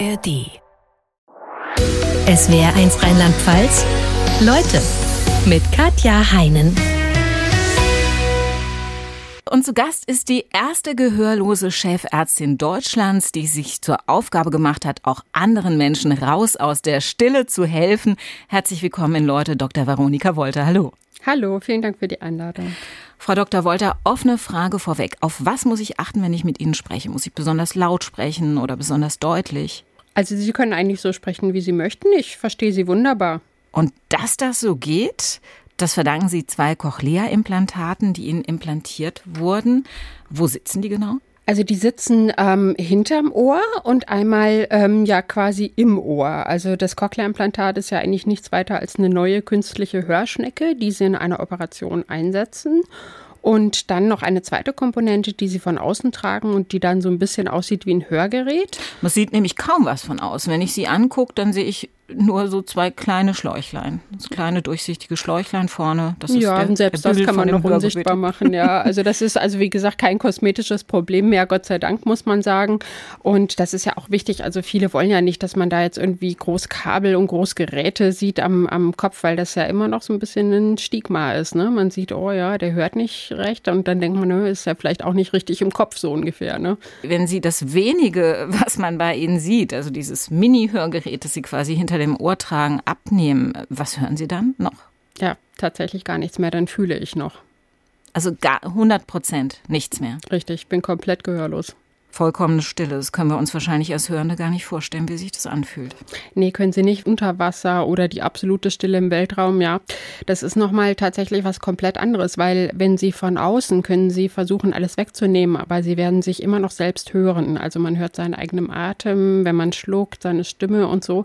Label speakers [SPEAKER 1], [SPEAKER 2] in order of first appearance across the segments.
[SPEAKER 1] ARD. SWR 1 Rheinland-Pfalz. Leute mit Katja Heinen.
[SPEAKER 2] Und zu Gast ist die erste gehörlose Chefärztin Deutschlands, die sich zur Aufgabe gemacht hat, auch anderen Menschen raus aus der Stille zu helfen. Herzlich willkommen in Leute, Dr. Veronika Wolter. Hallo.
[SPEAKER 3] Hallo, vielen Dank für die Einladung.
[SPEAKER 2] Frau Dr. Wolter, offene Frage vorweg. Auf was muss ich achten, wenn ich mit Ihnen spreche? Muss ich besonders laut sprechen oder besonders deutlich?
[SPEAKER 3] Also Sie können eigentlich so sprechen, wie Sie möchten. Ich verstehe Sie wunderbar.
[SPEAKER 2] Und dass das so geht, das verdanken Sie zwei Cochlea-Implantaten, die Ihnen implantiert wurden. Wo sitzen die genau?
[SPEAKER 3] Also die sitzen ähm, hinterm Ohr und einmal ähm, ja quasi im Ohr. Also das Cochlea-Implantat ist ja eigentlich nichts weiter als eine neue künstliche Hörschnecke, die sie in einer Operation einsetzen. Und dann noch eine zweite Komponente, die sie von außen tragen und die dann so ein bisschen aussieht wie ein Hörgerät.
[SPEAKER 2] Man sieht nämlich kaum was von außen. Wenn ich sie angucke, dann sehe ich nur so zwei kleine Schläuchlein. So kleine durchsichtige Schläuchlein vorne.
[SPEAKER 3] Das ja, ist der, selbst das kann man noch unsichtbar machen. Ja, also das ist also wie gesagt kein kosmetisches Problem mehr, Gott sei Dank muss man sagen. Und das ist ja auch wichtig. Also viele wollen ja nicht, dass man da jetzt irgendwie groß Kabel und groß Geräte sieht am, am Kopf, weil das ja immer noch so ein bisschen ein Stigma ist. Ne? Man sieht, oh ja, der hört nicht recht und dann denkt man, ne, ist ja vielleicht auch nicht richtig im Kopf so ungefähr. Ne?
[SPEAKER 2] Wenn Sie das wenige, was man bei Ihnen sieht, also dieses Mini-Hörgerät, das Sie quasi hinter dem Ohr tragen, abnehmen, was hören Sie dann noch?
[SPEAKER 3] Ja, tatsächlich gar nichts mehr, dann fühle ich noch.
[SPEAKER 2] Also gar 100 Prozent nichts mehr.
[SPEAKER 3] Richtig, ich bin komplett gehörlos
[SPEAKER 2] vollkommene Stille. Das können wir uns wahrscheinlich als Hörende gar nicht vorstellen, wie sich das anfühlt.
[SPEAKER 3] Nee, können Sie nicht. Unter Wasser oder die absolute Stille im Weltraum, ja. Das ist nochmal tatsächlich was komplett anderes, weil wenn Sie von außen können Sie versuchen, alles wegzunehmen, aber Sie werden sich immer noch selbst hören. Also man hört seinen eigenen Atem, wenn man schluckt, seine Stimme und so.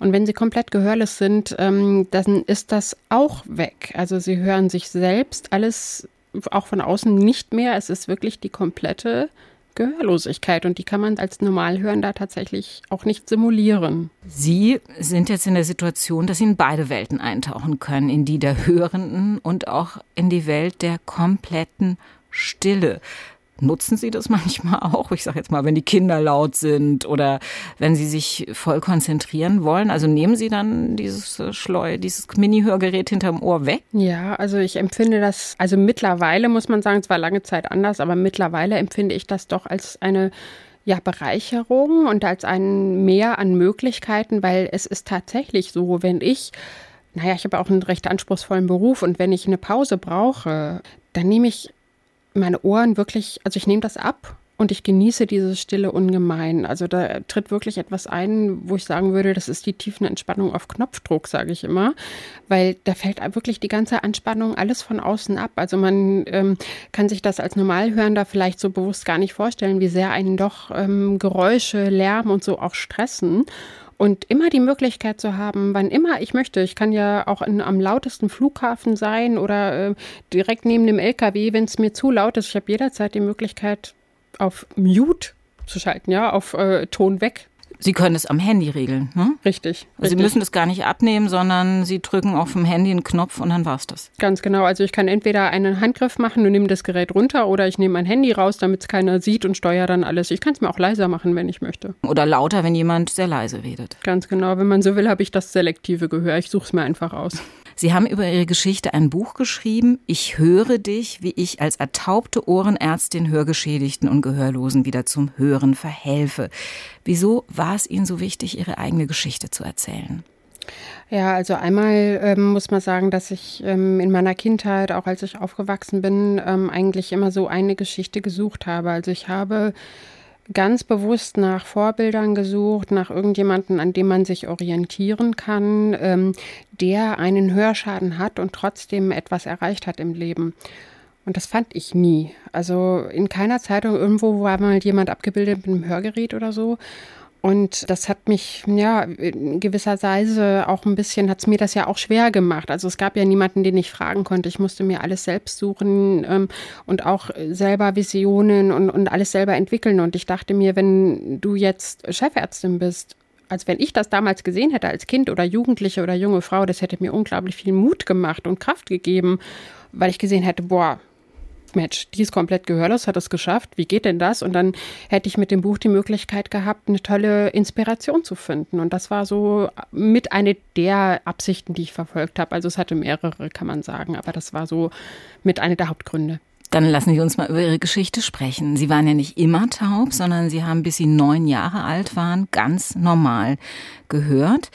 [SPEAKER 3] Und wenn Sie komplett gehörlos sind, ähm, dann ist das auch weg. Also Sie hören sich selbst alles auch von außen nicht mehr. Es ist wirklich die komplette Gehörlosigkeit und die kann man als Normalhörender tatsächlich auch nicht simulieren.
[SPEAKER 2] Sie sind jetzt in der Situation, dass Sie in beide Welten eintauchen können, in die der Hörenden und auch in die Welt der kompletten Stille. Nutzen Sie das manchmal auch? Ich sage jetzt mal, wenn die Kinder laut sind oder wenn Sie sich voll konzentrieren wollen. Also nehmen Sie dann dieses äh, Schleu, dieses Mini-Hörgerät hinterm Ohr weg?
[SPEAKER 3] Ja, also ich empfinde das, also mittlerweile muss man sagen, es war lange Zeit anders, aber mittlerweile empfinde ich das doch als eine ja, Bereicherung und als ein Mehr an Möglichkeiten, weil es ist tatsächlich so, wenn ich naja, ich habe auch einen recht anspruchsvollen Beruf und wenn ich eine Pause brauche, dann nehme ich meine Ohren wirklich, also ich nehme das ab und ich genieße diese Stille ungemein. Also da tritt wirklich etwas ein, wo ich sagen würde, das ist die tiefen Entspannung auf Knopfdruck, sage ich immer, weil da fällt wirklich die ganze Anspannung alles von außen ab. Also man ähm, kann sich das als Normalhörender vielleicht so bewusst gar nicht vorstellen, wie sehr einen doch ähm, Geräusche, Lärm und so auch stressen. Und immer die Möglichkeit zu haben, wann immer ich möchte. Ich kann ja auch in, am lautesten Flughafen sein oder äh, direkt neben dem LKW, wenn es mir zu laut ist. Ich habe jederzeit die Möglichkeit, auf Mute zu schalten, ja, auf äh, Ton weg
[SPEAKER 2] Sie können es am Handy regeln, ne?
[SPEAKER 3] Richtig,
[SPEAKER 2] also Sie müssen das gar nicht abnehmen, sondern Sie drücken auf dem Handy einen Knopf und dann war's das.
[SPEAKER 3] Ganz genau. Also ich kann entweder einen Handgriff machen und nehme das Gerät runter oder ich nehme mein Handy raus, damit es keiner sieht und steuere dann alles. Ich kann es mir auch leiser machen, wenn ich möchte.
[SPEAKER 2] Oder lauter, wenn jemand sehr leise redet.
[SPEAKER 3] Ganz genau. Wenn man so will, habe ich das selektive Gehör. Ich suche es mir einfach aus.
[SPEAKER 2] Sie haben über Ihre Geschichte ein Buch geschrieben. Ich höre dich, wie ich als ertaubte Ohrenärztin Hörgeschädigten und Gehörlosen wieder zum Hören verhelfe. Wieso war es Ihnen so wichtig, Ihre eigene Geschichte zu erzählen?
[SPEAKER 3] Ja, also einmal ähm, muss man sagen, dass ich ähm, in meiner Kindheit, auch als ich aufgewachsen bin, ähm, eigentlich immer so eine Geschichte gesucht habe. Also ich habe ganz bewusst nach Vorbildern gesucht, nach irgendjemanden, an dem man sich orientieren kann, ähm, der einen Hörschaden hat und trotzdem etwas erreicht hat im Leben. Und das fand ich nie. Also in keiner Zeitung irgendwo war mal jemand abgebildet mit einem Hörgerät oder so. Und das hat mich, ja, in gewisser Weise auch ein bisschen, hat es mir das ja auch schwer gemacht. Also es gab ja niemanden, den ich fragen konnte. Ich musste mir alles selbst suchen ähm, und auch selber Visionen und, und alles selber entwickeln. Und ich dachte mir, wenn du jetzt Chefärztin bist, als wenn ich das damals gesehen hätte als Kind oder Jugendliche oder junge Frau, das hätte mir unglaublich viel Mut gemacht und Kraft gegeben, weil ich gesehen hätte, boah, Mensch, die ist komplett gehörlos, hat es geschafft, wie geht denn das? Und dann hätte ich mit dem Buch die Möglichkeit gehabt, eine tolle Inspiration zu finden. Und das war so mit eine der Absichten, die ich verfolgt habe. Also es hatte mehrere, kann man sagen, aber das war so mit einer der Hauptgründe.
[SPEAKER 2] Dann lassen Sie uns mal über Ihre Geschichte sprechen. Sie waren ja nicht immer taub, sondern Sie haben, bis Sie neun Jahre alt waren, ganz normal gehört,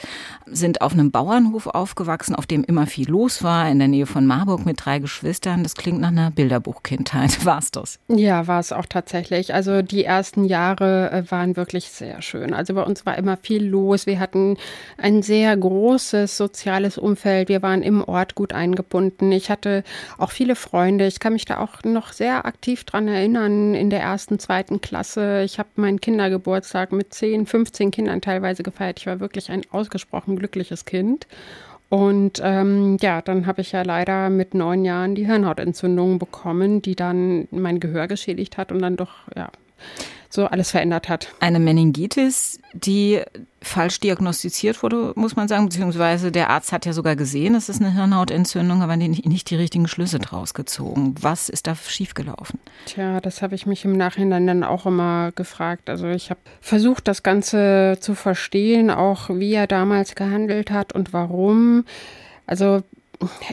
[SPEAKER 2] sind auf einem Bauernhof aufgewachsen, auf dem immer viel los war, in der Nähe von Marburg mit drei Geschwistern. Das klingt nach einer Bilderbuchkindheit. War es das?
[SPEAKER 3] Ja, war es auch tatsächlich. Also die ersten Jahre äh, waren wirklich sehr schön. Also bei uns war immer viel los. Wir hatten ein sehr großes soziales Umfeld. Wir waren im Ort gut eingebunden. Ich hatte auch viele Freunde. Ich kann mich da auch noch sehr aktiv dran erinnern in der ersten, zweiten Klasse. Ich habe meinen Kindergeburtstag mit 10, 15 Kindern teilweise gefeiert. Ich war wirklich ein ausgesprochen glückliches Kind. Und ähm, ja, dann habe ich ja leider mit neun Jahren die Hirnhautentzündung bekommen, die dann mein Gehör geschädigt hat und dann doch ja so alles verändert hat.
[SPEAKER 2] Eine Meningitis, die falsch diagnostiziert wurde, muss man sagen, beziehungsweise der Arzt hat ja sogar gesehen, es ist eine Hirnhautentzündung, aber nicht die richtigen Schlüsse draus gezogen. Was ist da schiefgelaufen?
[SPEAKER 3] Tja, das habe ich mich im Nachhinein dann auch immer gefragt. Also ich habe versucht, das Ganze zu verstehen, auch wie er damals gehandelt hat und warum. Also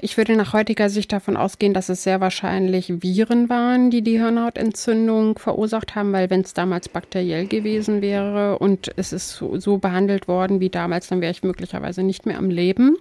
[SPEAKER 3] ich würde nach heutiger Sicht davon ausgehen, dass es sehr wahrscheinlich Viren waren, die die Hirnhautentzündung verursacht haben, weil wenn es damals bakteriell gewesen wäre und es ist so, so behandelt worden wie damals, dann wäre ich möglicherweise nicht mehr am Leben.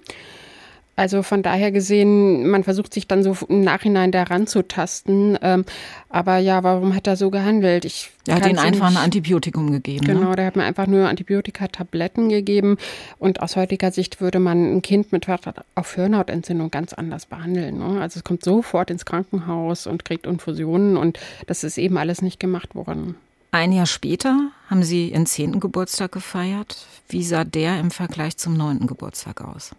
[SPEAKER 3] Also von daher gesehen, man versucht sich dann so im Nachhinein daran zu tasten. Ähm, aber ja, warum hat er so gehandelt? Ich
[SPEAKER 2] er hat ihnen einfach ein Antibiotikum gegeben.
[SPEAKER 3] Ne? Genau, ne? der hat mir einfach nur Antibiotika-Tabletten gegeben. Und aus heutiger Sicht würde man ein Kind mit auf Hirnhautentzündung ganz anders behandeln. Ne? Also es kommt sofort ins Krankenhaus und kriegt Infusionen und das ist eben alles nicht gemacht worden.
[SPEAKER 2] Ein Jahr später haben Sie Ihren zehnten Geburtstag gefeiert. Wie sah der im Vergleich zum neunten Geburtstag aus?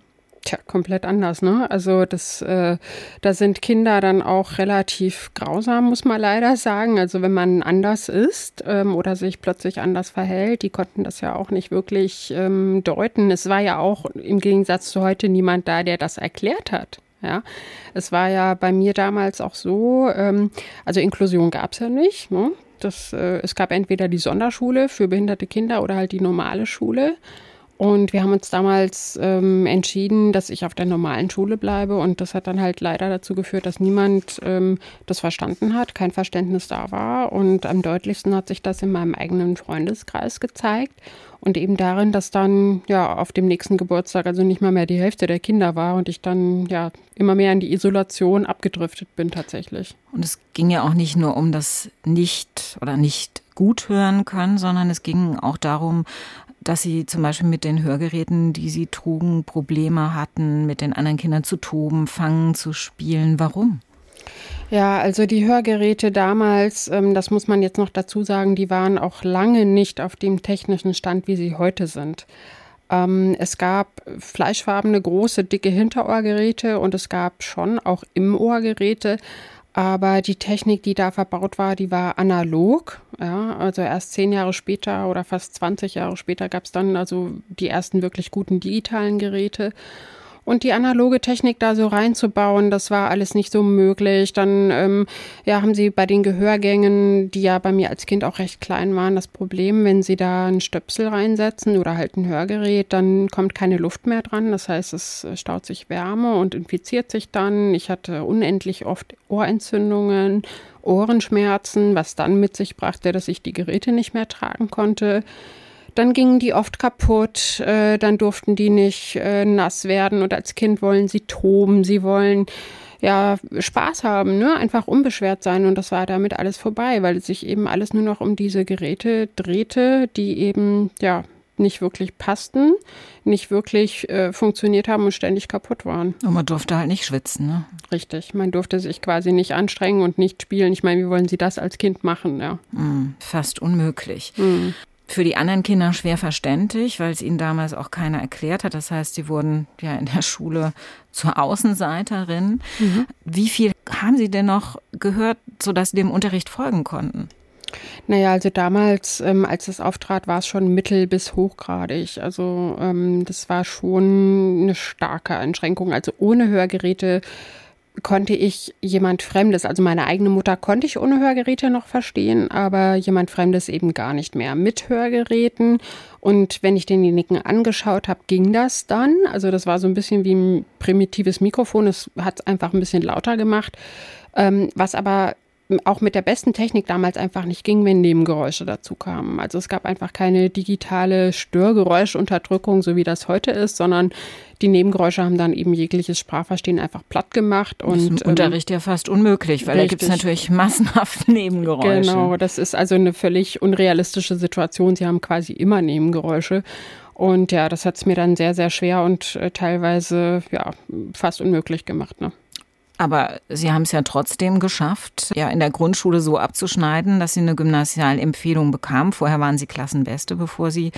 [SPEAKER 3] Tja, komplett anders, ne? Also das, äh, da sind Kinder dann auch relativ grausam, muss man leider sagen. Also wenn man anders ist ähm, oder sich plötzlich anders verhält, die konnten das ja auch nicht wirklich ähm, deuten. Es war ja auch im Gegensatz zu heute niemand da, der das erklärt hat. Ja, es war ja bei mir damals auch so, ähm, also Inklusion gab es ja nicht. Ne? Das, äh, es gab entweder die Sonderschule für behinderte Kinder oder halt die normale Schule. Und wir haben uns damals ähm, entschieden, dass ich auf der normalen Schule bleibe. Und das hat dann halt leider dazu geführt, dass niemand ähm, das verstanden hat, kein Verständnis da war. Und am deutlichsten hat sich das in meinem eigenen Freundeskreis gezeigt. Und eben darin, dass dann ja auf dem nächsten Geburtstag also nicht mal mehr die Hälfte der Kinder war und ich dann ja immer mehr in die Isolation abgedriftet bin tatsächlich.
[SPEAKER 2] Und es ging ja auch nicht nur um das Nicht oder nicht gut hören können, sondern es ging auch darum, dass sie zum Beispiel mit den Hörgeräten, die sie trugen, Probleme hatten, mit den anderen Kindern zu toben, fangen, zu spielen. Warum?
[SPEAKER 3] Ja, also die Hörgeräte damals, ähm, das muss man jetzt noch dazu sagen, die waren auch lange nicht auf dem technischen Stand, wie sie heute sind. Ähm, es gab fleischfarbene, große, dicke Hinterohrgeräte und es gab schon auch im Ohrgeräte, aber die Technik, die da verbaut war, die war analog. Ja, also erst zehn Jahre später oder fast 20 Jahre später gab es dann also die ersten wirklich guten digitalen Geräte. Und die analoge Technik da so reinzubauen, das war alles nicht so möglich. Dann ähm, ja, haben sie bei den Gehörgängen, die ja bei mir als Kind auch recht klein waren, das Problem, wenn sie da einen Stöpsel reinsetzen oder halt ein Hörgerät, dann kommt keine Luft mehr dran. Das heißt, es staut sich Wärme und infiziert sich dann. Ich hatte unendlich oft Ohrentzündungen, Ohrenschmerzen, was dann mit sich brachte, dass ich die Geräte nicht mehr tragen konnte. Dann gingen die oft kaputt, äh, dann durften die nicht äh, nass werden und als Kind wollen sie toben, sie wollen ja Spaß haben, ne? einfach unbeschwert sein und das war damit alles vorbei, weil sich eben alles nur noch um diese Geräte drehte, die eben ja nicht wirklich passten, nicht wirklich äh, funktioniert haben und ständig kaputt waren.
[SPEAKER 2] Und man durfte halt nicht schwitzen, ne?
[SPEAKER 3] Richtig, man durfte sich quasi nicht anstrengen und nicht spielen. Ich meine, wie wollen Sie das als Kind machen, ja?
[SPEAKER 2] Mm, fast unmöglich. Mm für die anderen Kinder schwer verständlich, weil es ihnen damals auch keiner erklärt hat. Das heißt, sie wurden ja in der Schule zur Außenseiterin. Mhm. Wie viel haben Sie denn noch gehört, sodass Sie dem Unterricht folgen konnten?
[SPEAKER 3] Naja, also damals, ähm, als das auftrat, war es schon mittel- bis hochgradig. Also ähm, das war schon eine starke Einschränkung. Also ohne Hörgeräte konnte ich jemand Fremdes, also meine eigene Mutter konnte ich ohne Hörgeräte noch verstehen, aber jemand Fremdes eben gar nicht mehr mit Hörgeräten. Und wenn ich denjenigen angeschaut habe, ging das dann. Also das war so ein bisschen wie ein primitives Mikrofon. Es hat es einfach ein bisschen lauter gemacht. Ähm, was aber auch mit der besten Technik damals einfach nicht ging, wenn Nebengeräusche dazu kamen. Also es gab einfach keine digitale Störgeräuschunterdrückung, so wie das heute ist, sondern die Nebengeräusche haben dann eben jegliches Sprachverstehen einfach platt gemacht. Und, das
[SPEAKER 2] ist im ähm, Unterricht ja fast unmöglich, weil richtig. da gibt es natürlich massenhaft Nebengeräusche.
[SPEAKER 3] Genau, das ist also eine völlig unrealistische Situation. Sie haben quasi immer Nebengeräusche. Und ja, das hat es mir dann sehr, sehr schwer und äh, teilweise ja fast unmöglich gemacht. Ne?
[SPEAKER 2] Aber Sie haben es ja trotzdem geschafft, ja in der Grundschule so abzuschneiden, dass Sie eine Gymnasialempfehlung bekamen. Vorher waren Sie Klassenbeste, bevor Sie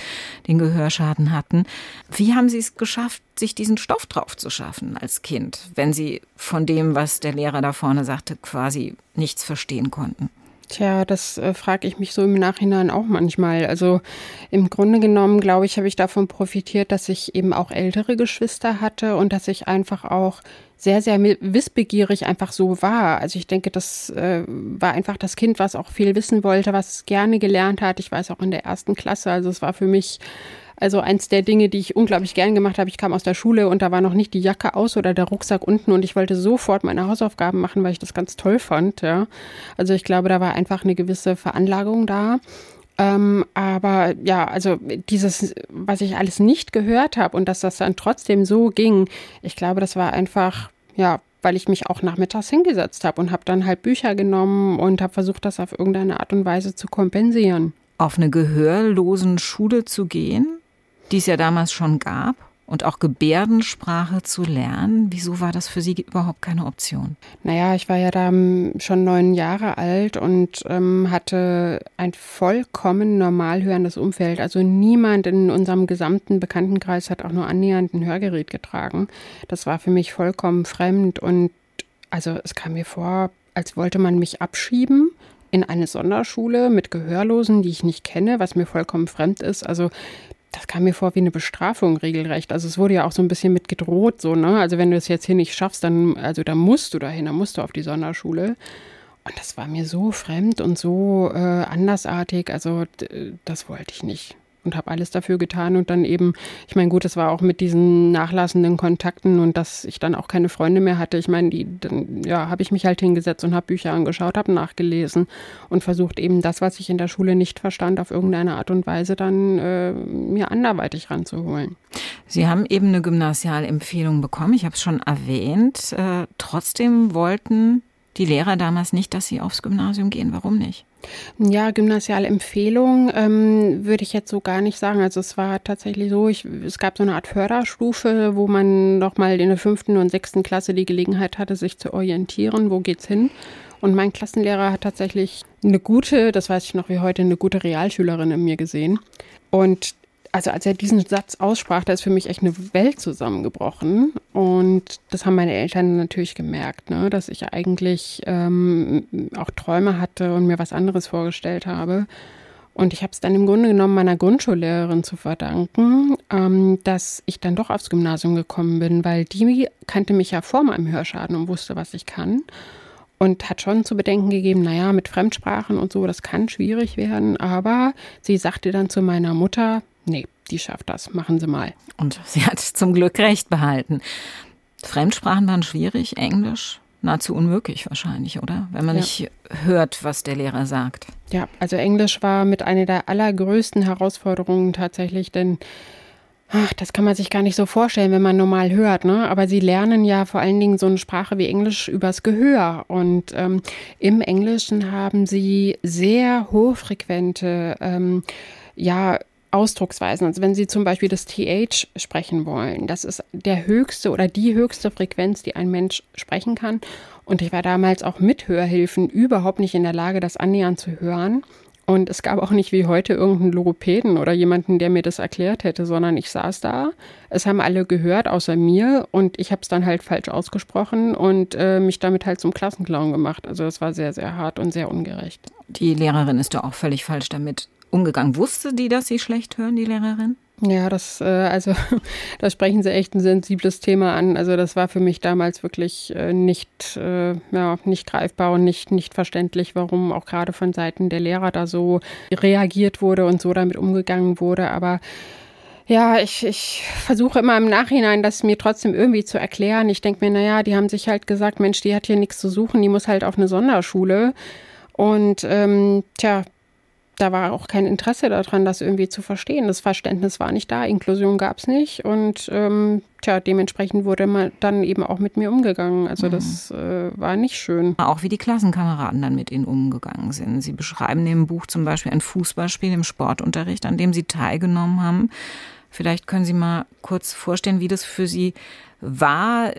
[SPEAKER 2] den Gehörschaden hatten. Wie haben Sie es geschafft, sich diesen Stoff drauf zu schaffen als Kind, wenn Sie von dem, was der Lehrer da vorne sagte, quasi nichts verstehen konnten?
[SPEAKER 3] Tja, das äh, frage ich mich so im Nachhinein auch manchmal. Also im Grunde genommen, glaube ich, habe ich davon profitiert, dass ich eben auch ältere Geschwister hatte und dass ich einfach auch sehr, sehr wissbegierig einfach so war. Also ich denke, das äh, war einfach das Kind, was auch viel wissen wollte, was gerne gelernt hat. Ich weiß auch in der ersten Klasse. Also es war für mich also eins der Dinge, die ich unglaublich gern gemacht habe, ich kam aus der Schule und da war noch nicht die Jacke aus oder der Rucksack unten und ich wollte sofort meine Hausaufgaben machen, weil ich das ganz toll fand. Ja. Also ich glaube, da war einfach eine gewisse Veranlagung da. Ähm, aber ja, also dieses, was ich alles nicht gehört habe und dass das dann trotzdem so ging, ich glaube, das war einfach, ja, weil ich mich auch nachmittags hingesetzt habe und habe dann halt Bücher genommen und habe versucht, das auf irgendeine Art und Weise zu kompensieren.
[SPEAKER 2] Auf eine gehörlosen Schule zu gehen? die es ja damals schon gab und auch Gebärdensprache zu lernen. Wieso war das für Sie überhaupt keine Option?
[SPEAKER 3] Naja, ich war ja da ähm, schon neun Jahre alt und ähm, hatte ein vollkommen normal hörendes Umfeld. Also niemand in unserem gesamten Bekanntenkreis hat auch nur annähernd ein Hörgerät getragen. Das war für mich vollkommen fremd und also es kam mir vor, als wollte man mich abschieben in eine Sonderschule mit Gehörlosen, die ich nicht kenne, was mir vollkommen fremd ist. Also das kam mir vor wie eine Bestrafung regelrecht. Also es wurde ja auch so ein bisschen mit gedroht, so, ne? Also wenn du es jetzt hier nicht schaffst, dann, also da musst du dahin, dann musst du auf die Sonderschule. Und das war mir so fremd und so äh, andersartig, also das wollte ich nicht und habe alles dafür getan und dann eben, ich meine, gut, es war auch mit diesen nachlassenden Kontakten und dass ich dann auch keine Freunde mehr hatte. Ich meine, die, dann, ja, habe ich mich halt hingesetzt und habe Bücher angeschaut, habe nachgelesen und versucht eben das, was ich in der Schule nicht verstand, auf irgendeine Art und Weise dann äh, mir anderweitig ranzuholen.
[SPEAKER 2] Sie haben eben eine Gymnasialempfehlung bekommen, ich habe es schon erwähnt. Äh, trotzdem wollten die Lehrer damals nicht, dass Sie aufs Gymnasium gehen. Warum nicht?
[SPEAKER 3] Ja, gymnasiale Empfehlung ähm, würde ich jetzt so gar nicht sagen. Also es war tatsächlich so, ich, es gab so eine Art Förderstufe, wo man nochmal in der fünften und sechsten Klasse die Gelegenheit hatte, sich zu orientieren, wo geht's hin. Und mein Klassenlehrer hat tatsächlich eine gute, das weiß ich noch wie heute, eine gute Realschülerin in mir gesehen. Und also als er diesen Satz aussprach, da ist für mich echt eine Welt zusammengebrochen. Und das haben meine Eltern natürlich gemerkt, ne? dass ich eigentlich ähm, auch Träume hatte und mir was anderes vorgestellt habe. Und ich habe es dann im Grunde genommen meiner Grundschullehrerin zu verdanken, ähm, dass ich dann doch aufs Gymnasium gekommen bin, weil die kannte mich ja vor meinem Hörschaden und wusste, was ich kann. Und hat schon zu bedenken gegeben, naja, mit Fremdsprachen und so, das kann schwierig werden. Aber sie sagte dann zu meiner Mutter, nee, die schafft das, machen Sie mal.
[SPEAKER 2] Und sie hat zum Glück recht behalten. Fremdsprachen waren schwierig, Englisch nahezu unmöglich wahrscheinlich, oder? Wenn man ja. nicht hört, was der Lehrer sagt.
[SPEAKER 3] Ja, also Englisch war mit einer der allergrößten Herausforderungen tatsächlich, denn ach, das kann man sich gar nicht so vorstellen, wenn man normal hört, ne? Aber sie lernen ja vor allen Dingen so eine Sprache wie Englisch übers Gehör. Und ähm, im Englischen haben sie sehr hochfrequente ähm, ja, Ausdrucksweisen. Also wenn Sie zum Beispiel das TH sprechen wollen, das ist der höchste oder die höchste Frequenz, die ein Mensch sprechen kann. Und ich war damals auch mit Hörhilfen überhaupt nicht in der Lage, das annähernd zu hören. Und es gab auch nicht wie heute irgendeinen Logopäden oder jemanden, der mir das erklärt hätte, sondern ich saß da. Es haben alle gehört, außer mir. Und ich habe es dann halt falsch ausgesprochen und äh, mich damit halt zum Klassenclown gemacht. Also das war sehr, sehr hart und sehr ungerecht.
[SPEAKER 2] Die Lehrerin ist da auch völlig falsch damit umgegangen. Wusste die, dass Sie schlecht hören, die Lehrerin?
[SPEAKER 3] Ja, das, äh, also da sprechen Sie echt ein sensibles Thema an. Also das war für mich damals wirklich äh, nicht, äh, ja, nicht greifbar und nicht, nicht verständlich, warum auch gerade von Seiten der Lehrer da so reagiert wurde und so damit umgegangen wurde. Aber ja, ich, ich versuche immer im Nachhinein, das mir trotzdem irgendwie zu erklären. Ich denke mir, naja, die haben sich halt gesagt, Mensch, die hat hier nichts zu suchen, die muss halt auf eine Sonderschule. Und ähm, tja, da war auch kein Interesse daran, das irgendwie zu verstehen. Das Verständnis war nicht da, Inklusion gab es nicht und ähm, tja, dementsprechend wurde man dann eben auch mit mir umgegangen. Also mhm. das äh, war nicht schön.
[SPEAKER 2] Auch wie die Klassenkameraden dann mit ihnen umgegangen sind. Sie beschreiben im Buch zum Beispiel ein Fußballspiel im Sportunterricht, an dem Sie teilgenommen haben. Vielleicht können Sie mal kurz vorstellen, wie das für Sie war,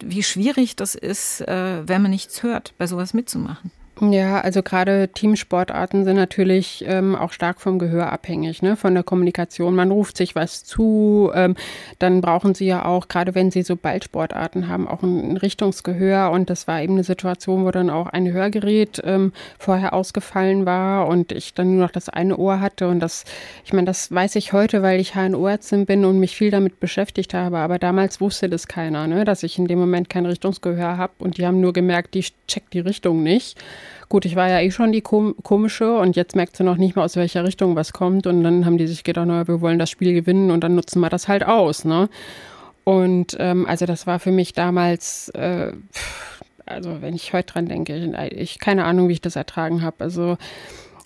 [SPEAKER 2] wie schwierig das ist, äh, wenn man nichts hört, bei sowas mitzumachen.
[SPEAKER 3] Ja, also gerade Teamsportarten sind natürlich ähm, auch stark vom Gehör abhängig, ne? von der Kommunikation. Man ruft sich was zu, ähm, dann brauchen sie ja auch, gerade wenn sie so Ballsportarten haben, auch ein Richtungsgehör. Und das war eben eine Situation, wo dann auch ein Hörgerät ähm, vorher ausgefallen war und ich dann nur noch das eine Ohr hatte. Und das, ich meine, das weiß ich heute, weil ich HNO-Ärztin bin und mich viel damit beschäftigt habe. Aber damals wusste das keiner, ne? dass ich in dem Moment kein Richtungsgehör habe. Und die haben nur gemerkt, die checkt die Richtung nicht. Gut, ich war ja eh schon die komische und jetzt merkt sie noch nicht mal, aus welcher Richtung was kommt. Und dann haben die sich gedacht, naja, wir wollen das Spiel gewinnen und dann nutzen wir das halt aus. Ne? Und ähm, also das war für mich damals, äh, also wenn ich heute dran denke, ich, ich keine Ahnung, wie ich das ertragen habe. Also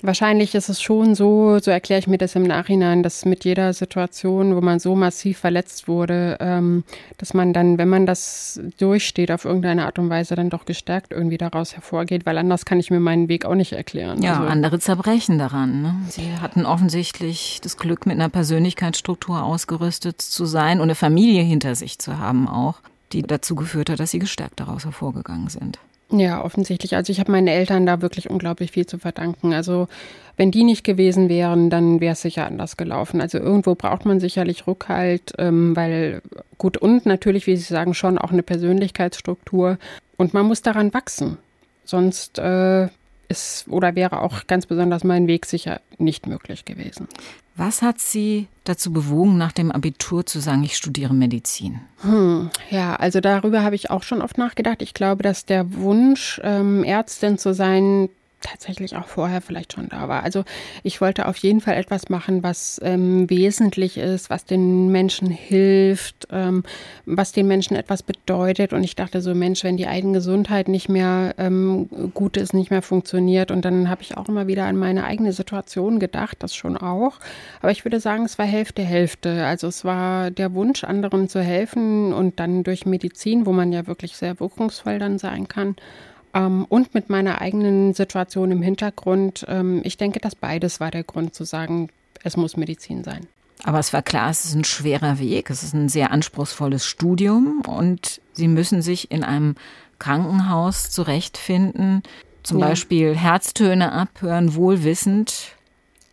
[SPEAKER 3] Wahrscheinlich ist es schon so, so erkläre ich mir das im Nachhinein, dass mit jeder Situation, wo man so massiv verletzt wurde, ähm, dass man dann, wenn man das durchsteht, auf irgendeine Art und Weise dann doch gestärkt irgendwie daraus hervorgeht, weil anders kann ich mir meinen Weg auch nicht erklären.
[SPEAKER 2] Ja, also, andere zerbrechen daran. Ne? Sie hatten offensichtlich das Glück, mit einer Persönlichkeitsstruktur ausgerüstet zu sein und eine Familie hinter sich zu haben auch, die dazu geführt hat, dass sie gestärkt daraus hervorgegangen sind.
[SPEAKER 3] Ja, offensichtlich. Also ich habe meinen Eltern da wirklich unglaublich viel zu verdanken. Also wenn die nicht gewesen wären, dann wäre es sicher anders gelaufen. Also irgendwo braucht man sicherlich Rückhalt, ähm, weil gut und natürlich, wie Sie sagen, schon auch eine Persönlichkeitsstruktur. Und man muss daran wachsen. Sonst äh, ist oder wäre auch ganz besonders mein Weg sicher nicht möglich gewesen.
[SPEAKER 2] Was hat Sie dazu bewogen, nach dem Abitur zu sagen, ich studiere Medizin?
[SPEAKER 3] Hm, ja, also darüber habe ich auch schon oft nachgedacht. Ich glaube, dass der Wunsch, ähm, Ärztin zu sein, tatsächlich auch vorher vielleicht schon da war. Also ich wollte auf jeden Fall etwas machen, was ähm, wesentlich ist, was den Menschen hilft, ähm, was den Menschen etwas bedeutet. Und ich dachte so, Mensch, wenn die eigene Gesundheit nicht mehr ähm, gut ist, nicht mehr funktioniert. Und dann habe ich auch immer wieder an meine eigene Situation gedacht, das schon auch. Aber ich würde sagen, es war Hälfte, Hälfte. Also es war der Wunsch, anderen zu helfen und dann durch Medizin, wo man ja wirklich sehr wirkungsvoll dann sein kann ähm, und mit meiner eigenen Situation im Hintergrund. Ähm, ich denke, dass beides war der Grund zu sagen, es muss Medizin sein.
[SPEAKER 2] Aber es war klar, es ist ein schwerer Weg, es ist ein sehr anspruchsvolles Studium und Sie müssen sich in einem Krankenhaus zurechtfinden, zum ja. Beispiel Herztöne abhören, wohlwissend,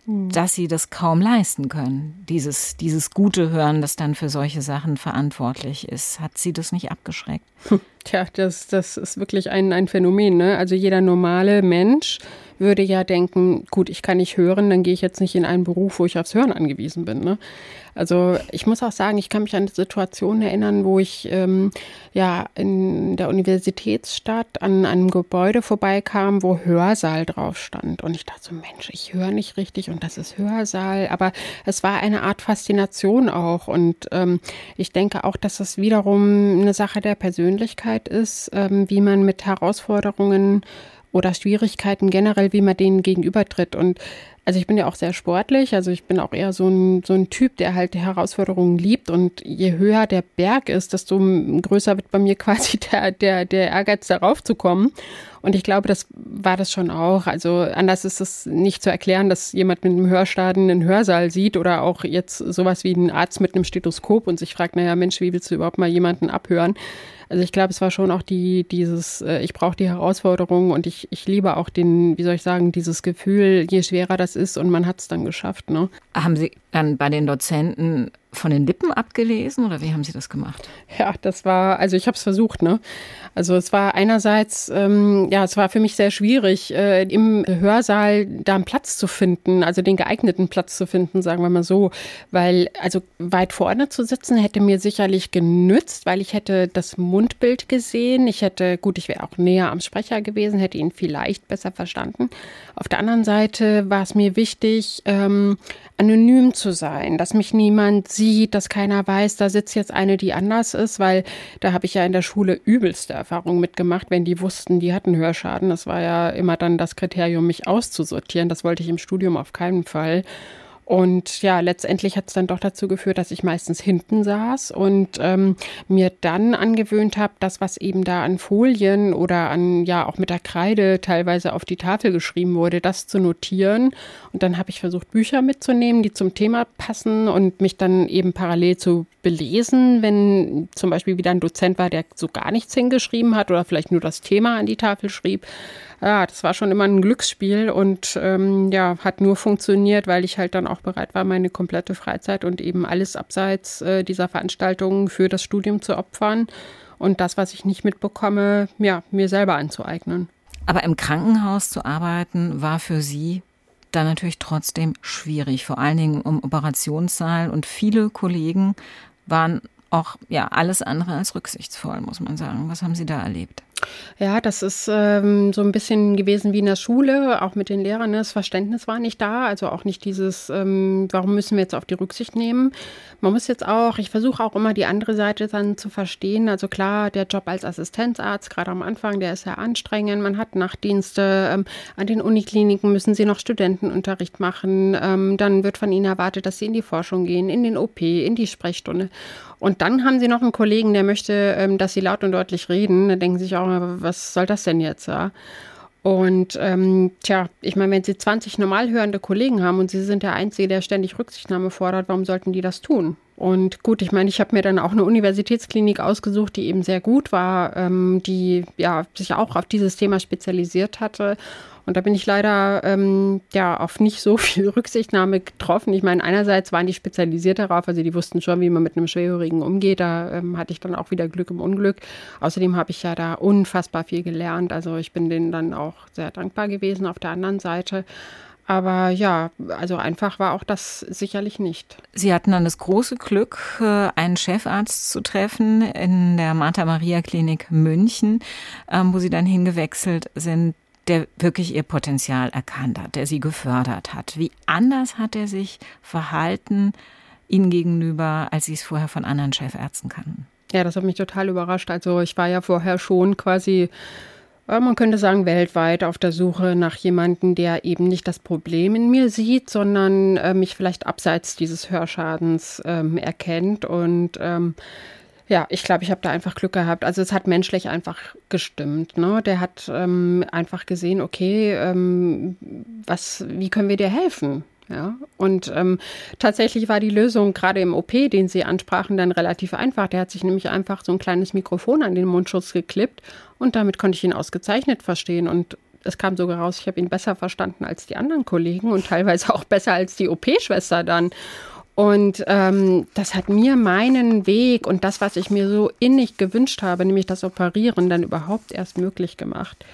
[SPEAKER 2] hm. dass sie das kaum leisten können. Dieses, dieses gute Hören, das dann für solche Sachen verantwortlich ist. Hat sie das nicht abgeschreckt?
[SPEAKER 3] Tja, das, das ist wirklich ein, ein Phänomen. Ne? Also jeder normale Mensch würde ja denken, gut, ich kann nicht hören, dann gehe ich jetzt nicht in einen Beruf, wo ich aufs Hören angewiesen bin. Ne? Also ich muss auch sagen, ich kann mich an Situationen erinnern, wo ich ähm, ja in der Universitätsstadt an einem Gebäude vorbeikam, wo Hörsaal drauf stand. Und ich dachte so, Mensch, ich höre nicht richtig und das ist Hörsaal. Aber es war eine Art Faszination auch. Und ähm, ich denke auch, dass das wiederum eine Sache der Persönlichkeit ist, ähm, wie man mit Herausforderungen oder Schwierigkeiten generell, wie man denen gegenübertritt. Und also ich bin ja auch sehr sportlich, also ich bin auch eher so ein, so ein Typ, der halt die Herausforderungen liebt und je höher der Berg ist, desto größer wird bei mir quasi der, der, der Ehrgeiz darauf zu kommen. Und ich glaube, das war das schon auch. Also anders ist es nicht zu erklären, dass jemand mit einem Hörschaden einen Hörsaal sieht oder auch jetzt sowas wie ein Arzt mit einem Stethoskop und sich fragt, naja Mensch, wie willst du überhaupt mal jemanden abhören? Also ich glaube, es war schon auch die, dieses, äh, ich brauche die Herausforderung und ich, ich liebe auch den, wie soll ich sagen, dieses Gefühl, je schwerer das ist und man hat es dann geschafft. Ne?
[SPEAKER 2] Haben Sie dann bei den Dozenten von den Lippen abgelesen oder wie haben Sie das gemacht?
[SPEAKER 3] Ja, das war, also ich habe es versucht, ne? Also es war einerseits, ähm, ja, es war für mich sehr schwierig, äh, im Hörsaal da einen Platz zu finden, also den geeigneten Platz zu finden, sagen wir mal so, weil also weit vorne zu sitzen hätte mir sicherlich genützt, weil ich hätte das Mundbild gesehen, ich hätte, gut, ich wäre auch näher am Sprecher gewesen, hätte ihn vielleicht besser verstanden. Auf der anderen Seite war es mir wichtig, ähm, anonym zu sein, dass mich niemand sieht, dass keiner weiß, da sitzt jetzt eine, die anders ist, weil da habe ich ja in der Schule übelste Erfahrungen mitgemacht, wenn die wussten, die hatten Hörschaden. Das war ja immer dann das Kriterium, mich auszusortieren. Das wollte ich im Studium auf keinen Fall. Und ja, letztendlich hat es dann doch dazu geführt, dass ich meistens hinten saß und ähm, mir dann angewöhnt habe, das, was eben da an Folien oder an, ja, auch mit der Kreide teilweise auf die Tafel geschrieben wurde, das zu notieren. Und dann habe ich versucht, Bücher mitzunehmen, die zum Thema passen und mich dann eben parallel zu belesen, wenn zum Beispiel wieder ein Dozent war, der so gar nichts hingeschrieben hat oder vielleicht nur das Thema an die Tafel schrieb ja, das war schon immer ein Glücksspiel und ähm, ja, hat nur funktioniert, weil ich halt dann auch bereit war, meine komplette Freizeit und eben alles abseits äh, dieser Veranstaltungen für das Studium zu opfern und das, was ich nicht mitbekomme, ja, mir selber anzueignen.
[SPEAKER 2] Aber im Krankenhaus zu arbeiten war für Sie dann natürlich trotzdem schwierig, vor allen Dingen im Operationssaal und viele Kollegen waren auch ja alles andere als rücksichtsvoll, muss man sagen. Was haben Sie da erlebt?
[SPEAKER 3] Ja, das ist ähm, so ein bisschen gewesen wie in der Schule, auch mit den Lehrern. Ne? Das Verständnis war nicht da, also auch nicht dieses, ähm, warum müssen wir jetzt auf die Rücksicht nehmen. Man muss jetzt auch, ich versuche auch immer die andere Seite dann zu verstehen. Also klar, der Job als Assistenzarzt, gerade am Anfang, der ist sehr anstrengend. Man hat Nachtdienste. Ähm, an den Unikliniken müssen sie noch Studentenunterricht machen. Ähm, dann wird von ihnen erwartet, dass sie in die Forschung gehen, in den OP, in die Sprechstunde. Und dann haben sie noch einen Kollegen, der möchte, ähm, dass sie laut und deutlich reden. Da denken sie sich auch, was soll das denn jetzt? Ja? Und ähm, tja, ich meine, wenn Sie 20 normal hörende Kollegen haben und Sie sind der Einzige, der ständig Rücksichtnahme fordert, warum sollten die das tun? Und gut, ich meine, ich habe mir dann auch eine Universitätsklinik ausgesucht, die eben sehr gut war, ähm, die ja sich auch auf dieses Thema spezialisiert hatte und da bin ich leider ähm, ja auf nicht so viel Rücksichtnahme getroffen. Ich meine, einerseits waren die spezialisiert darauf, also die wussten schon, wie man mit einem Schwerhörigen umgeht. Da ähm, hatte ich dann auch wieder Glück im Unglück. Außerdem habe ich ja da unfassbar viel gelernt. Also ich bin denen dann auch sehr dankbar gewesen auf der anderen Seite. Aber ja, also einfach war auch das sicherlich nicht.
[SPEAKER 2] Sie hatten dann das große Glück, äh, einen Chefarzt zu treffen in der Martha-Maria-Klinik München, ähm, wo Sie dann hingewechselt sind, der wirklich ihr Potenzial erkannt hat, der sie gefördert hat. Wie anders hat er sich verhalten ihnen gegenüber, als sie es vorher von anderen Chefärzten kannten?
[SPEAKER 3] Ja, das hat mich total überrascht. Also ich war ja vorher schon quasi man könnte sagen, weltweit auf der Suche nach jemandem, der eben nicht das Problem in mir sieht, sondern äh, mich vielleicht abseits dieses Hörschadens ähm, erkennt und ähm, ja, ich glaube, ich habe da einfach Glück gehabt. Also es hat menschlich einfach gestimmt. Ne? Der hat ähm, einfach gesehen, okay, ähm, was, wie können wir dir helfen? Ja, und ähm, tatsächlich war die Lösung gerade im OP, den Sie ansprachen, dann relativ einfach. Der hat sich nämlich einfach so ein kleines Mikrofon an den Mundschutz geklippt und damit konnte ich ihn ausgezeichnet verstehen. Und es kam sogar raus, ich habe ihn besser verstanden als die anderen Kollegen und teilweise auch besser als die OP-Schwester dann. Und ähm, das hat mir meinen Weg und das, was ich mir so innig gewünscht habe, nämlich das Operieren, dann überhaupt erst möglich gemacht.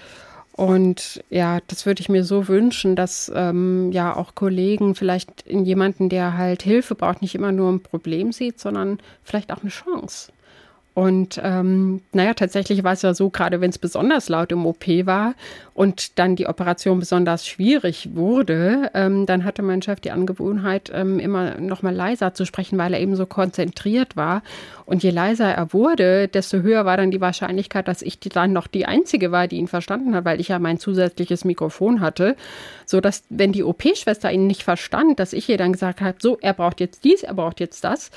[SPEAKER 3] Und ja, das würde ich mir so wünschen, dass ähm, ja auch Kollegen vielleicht in jemanden, der halt Hilfe braucht, nicht immer nur ein Problem sieht, sondern vielleicht auch eine Chance. Und ähm, naja, tatsächlich war es ja so, gerade wenn es besonders laut im OP war und dann die Operation besonders schwierig wurde, ähm, dann hatte mein Chef die Angewohnheit, ähm, immer noch mal leiser zu sprechen, weil er eben so konzentriert war. Und je leiser er wurde, desto höher war dann die Wahrscheinlichkeit, dass ich dann noch die Einzige war, die ihn verstanden hat, weil ich ja mein zusätzliches Mikrofon hatte. So dass, wenn die OP-Schwester ihn nicht verstand, dass ich ihr dann gesagt habe, so, er braucht jetzt dies, er braucht jetzt das.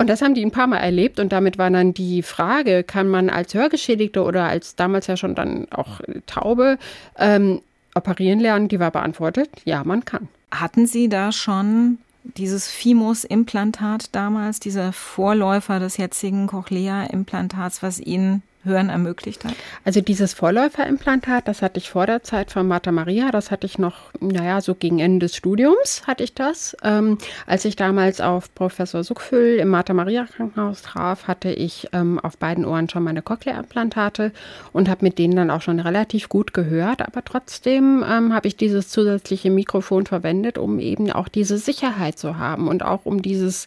[SPEAKER 3] Und das haben die ein paar Mal erlebt und damit war dann die Frage, kann man als Hörgeschädigte oder als damals ja schon dann auch Taube ähm, operieren lernen, die war beantwortet, ja, man kann.
[SPEAKER 2] Hatten Sie da schon dieses Fimus-Implantat damals, dieser Vorläufer des jetzigen Cochlea-Implantats, was Ihnen Hören ermöglicht hat?
[SPEAKER 3] Also dieses Vorläuferimplantat, das hatte ich vor der Zeit von Martha Maria, das hatte ich noch, naja, so gegen Ende des Studiums hatte ich das. Ähm, als ich damals auf Professor Suckfüll im Martha Maria Krankenhaus traf, hatte ich ähm, auf beiden Ohren schon meine Cochlea-Implantate und habe mit denen dann auch schon relativ gut gehört. Aber trotzdem ähm, habe ich dieses zusätzliche Mikrofon verwendet, um eben auch diese Sicherheit zu haben und auch um dieses,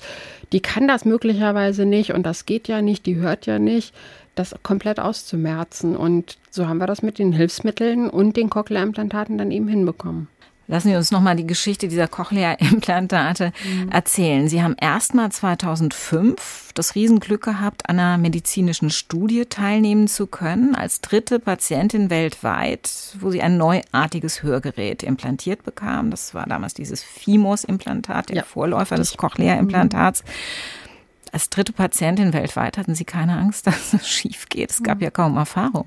[SPEAKER 3] die kann das möglicherweise nicht und das geht ja nicht, die hört ja nicht das komplett auszumerzen. Und so haben wir das mit den Hilfsmitteln und den Cochlea-Implantaten dann eben hinbekommen.
[SPEAKER 2] Lassen Sie uns nochmal die Geschichte dieser Cochlea-Implantate mhm. erzählen. Sie haben erstmal 2005 das Riesenglück gehabt, an einer medizinischen Studie teilnehmen zu können, als dritte Patientin weltweit, wo sie ein neuartiges Hörgerät implantiert bekam. Das war damals dieses FIMOS-Implantat, der ja, Vorläufer des Cochlea-Implantats. Mhm als dritte Patientin weltweit hatten Sie keine Angst, dass es schief geht. Es gab ja kaum Erfahrung.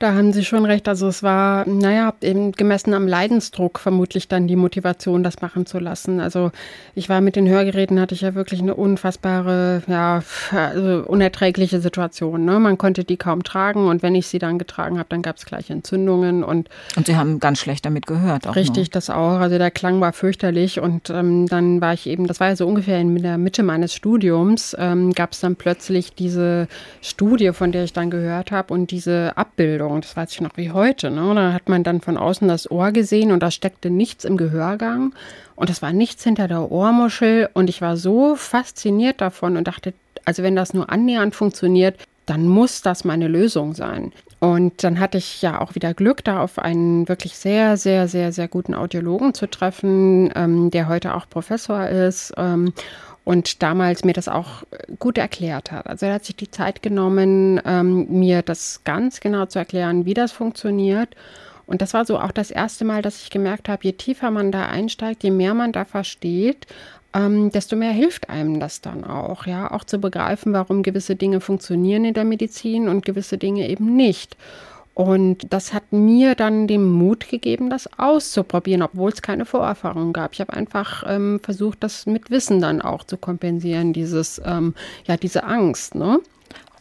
[SPEAKER 3] Da haben Sie schon recht. Also es war, naja, eben gemessen am Leidensdruck vermutlich dann die Motivation, das machen zu lassen. Also ich war mit den Hörgeräten, hatte ich ja wirklich eine unfassbare, ja, also unerträgliche Situation. Ne? Man konnte die kaum tragen und wenn ich sie dann getragen habe, dann gab es gleich Entzündungen und
[SPEAKER 2] und Sie haben ganz schlecht damit gehört.
[SPEAKER 3] Auch richtig, noch. das auch. Also der Klang war fürchterlich und ähm, dann war ich eben, das war ja so ungefähr in der Mitte meines Studiums ähm, gab es dann plötzlich diese Studie, von der ich dann gehört habe und diese Abbildung, das weiß ich noch wie heute. Ne? Da hat man dann von außen das Ohr gesehen und da steckte nichts im Gehörgang und es war nichts hinter der Ohrmuschel und ich war so fasziniert davon und dachte, also wenn das nur annähernd funktioniert, dann muss das meine Lösung sein. Und dann hatte ich ja auch wieder Glück, da auf einen wirklich sehr, sehr, sehr, sehr guten Audiologen zu treffen, ähm, der heute auch Professor ist. Ähm, und damals mir das auch gut erklärt hat. Also er hat sich die Zeit genommen, ähm, mir das ganz genau zu erklären, wie das funktioniert. Und das war so auch das erste Mal, dass ich gemerkt habe, je tiefer man da einsteigt, je mehr man da versteht, ähm, desto mehr hilft einem das dann auch, ja, auch zu begreifen, warum gewisse Dinge funktionieren in der Medizin und gewisse Dinge eben nicht. Und das hat mir dann den Mut gegeben, das auszuprobieren, obwohl es keine Vorerfahrung gab. Ich habe einfach ähm, versucht, das mit Wissen dann auch zu kompensieren, dieses, ähm, ja, diese Angst, ne?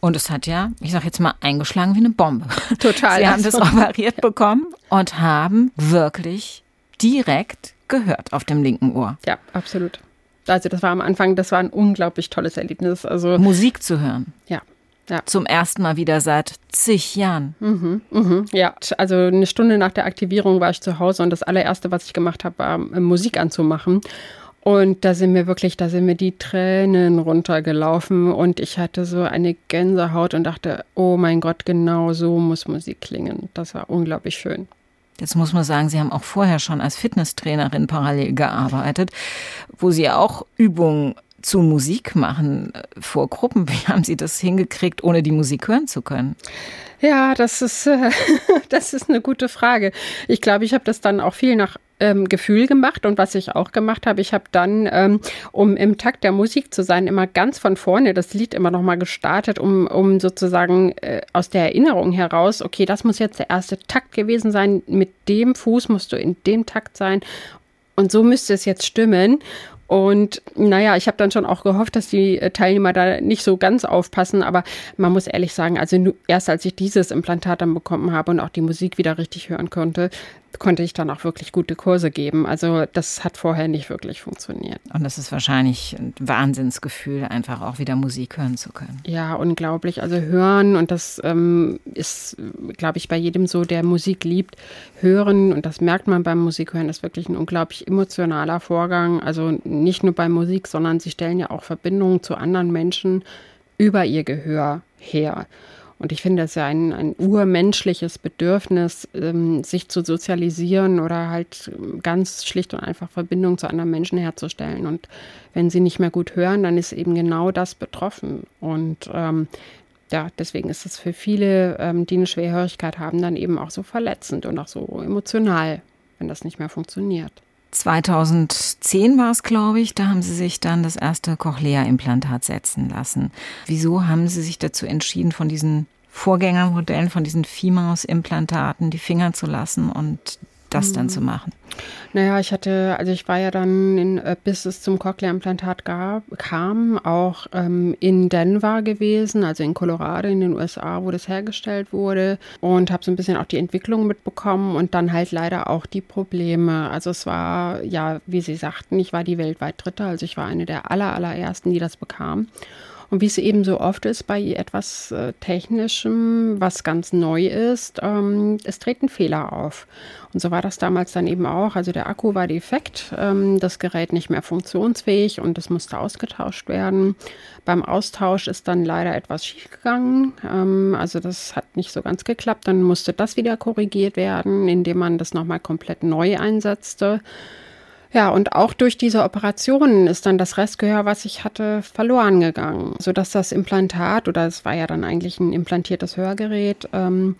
[SPEAKER 2] Und es hat ja, ich sage jetzt mal, eingeschlagen wie eine Bombe.
[SPEAKER 3] Total.
[SPEAKER 2] Sie haben das operiert bekommen und haben wirklich direkt gehört auf dem linken Ohr.
[SPEAKER 3] Ja, absolut. Also das war am Anfang, das war ein unglaublich tolles Erlebnis. Also
[SPEAKER 2] Musik zu hören.
[SPEAKER 3] Ja,
[SPEAKER 2] ja. Zum ersten Mal wieder seit zig Jahren.
[SPEAKER 3] Mhm, mhm, ja, also eine Stunde nach der Aktivierung war ich zu Hause und das allererste, was ich gemacht habe, war äh, Musik anzumachen. Und da sind mir wirklich, da sind mir die Tränen runtergelaufen und ich hatte so eine Gänsehaut und dachte, oh mein Gott, genau so muss Musik klingen. Das war unglaublich schön.
[SPEAKER 2] Jetzt muss man sagen, Sie haben auch vorher schon als Fitnesstrainerin parallel gearbeitet, wo Sie auch Übungen zu Musik machen äh, vor Gruppen. Wie haben Sie das hingekriegt, ohne die Musik hören zu können?
[SPEAKER 3] Ja, das ist, äh, das ist eine gute Frage. Ich glaube, ich habe das dann auch viel nach ähm, Gefühl gemacht und was ich auch gemacht habe, ich habe dann, ähm, um im Takt der Musik zu sein, immer ganz von vorne das Lied immer noch mal gestartet, um, um sozusagen äh, aus der Erinnerung heraus, okay, das muss jetzt der erste Takt gewesen sein, mit dem Fuß musst du in dem Takt sein und so müsste es jetzt stimmen. Und naja, ich habe dann schon auch gehofft, dass die äh, Teilnehmer da nicht so ganz aufpassen. Aber man muss ehrlich sagen, also erst als ich dieses Implantat dann bekommen habe und auch die Musik wieder richtig hören konnte, konnte ich dann auch wirklich gute Kurse geben. Also das hat vorher nicht wirklich funktioniert.
[SPEAKER 2] Und das ist wahrscheinlich ein Wahnsinnsgefühl, einfach auch wieder Musik hören zu können.
[SPEAKER 3] Ja, unglaublich. Also hören, und das ähm, ist, glaube ich, bei jedem so, der Musik liebt, hören, und das merkt man beim Musikhören, ist wirklich ein unglaublich emotionaler Vorgang. Also nicht nur bei Musik, sondern sie stellen ja auch Verbindungen zu anderen Menschen über ihr Gehör her. Und ich finde es ja ein, ein urmenschliches Bedürfnis, ähm, sich zu sozialisieren oder halt ganz schlicht und einfach Verbindung zu anderen Menschen herzustellen. Und wenn sie nicht mehr gut hören, dann ist eben genau das betroffen. Und ähm, ja, deswegen ist es für viele, ähm, die eine Schwerhörigkeit haben, dann eben auch so verletzend und auch so emotional, wenn das nicht mehr funktioniert.
[SPEAKER 2] 2010 war es, glaube ich, da haben Sie sich dann das erste Cochlea-Implantat setzen lassen. Wieso haben Sie sich dazu entschieden, von diesen Vorgängermodellen, von diesen Viehmaus-Implantaten die Finger zu lassen und das dann zu machen?
[SPEAKER 3] Naja, ich hatte, also ich war ja dann, in, äh, bis es zum Cochlea-Implantat kam, auch ähm, in Denver gewesen, also in Colorado in den USA, wo das hergestellt wurde und habe so ein bisschen auch die Entwicklung mitbekommen und dann halt leider auch die Probleme. Also es war, ja, wie Sie sagten, ich war die weltweit Dritte, also ich war eine der aller, allerersten, die das bekam. Und wie es eben so oft ist bei etwas äh, Technischem, was ganz neu ist, ähm, es treten Fehler auf. Und so war das damals dann eben auch. Also der Akku war defekt, ähm, das Gerät nicht mehr funktionsfähig und es musste ausgetauscht werden. Beim Austausch ist dann leider etwas schiefgegangen. Ähm, also das hat nicht so ganz geklappt. Dann musste das wieder korrigiert werden, indem man das nochmal komplett neu einsetzte. Ja, und auch durch diese Operationen ist dann das Restgehör, was ich hatte, verloren gegangen, sodass das Implantat, oder es war ja dann eigentlich ein implantiertes Hörgerät, ähm,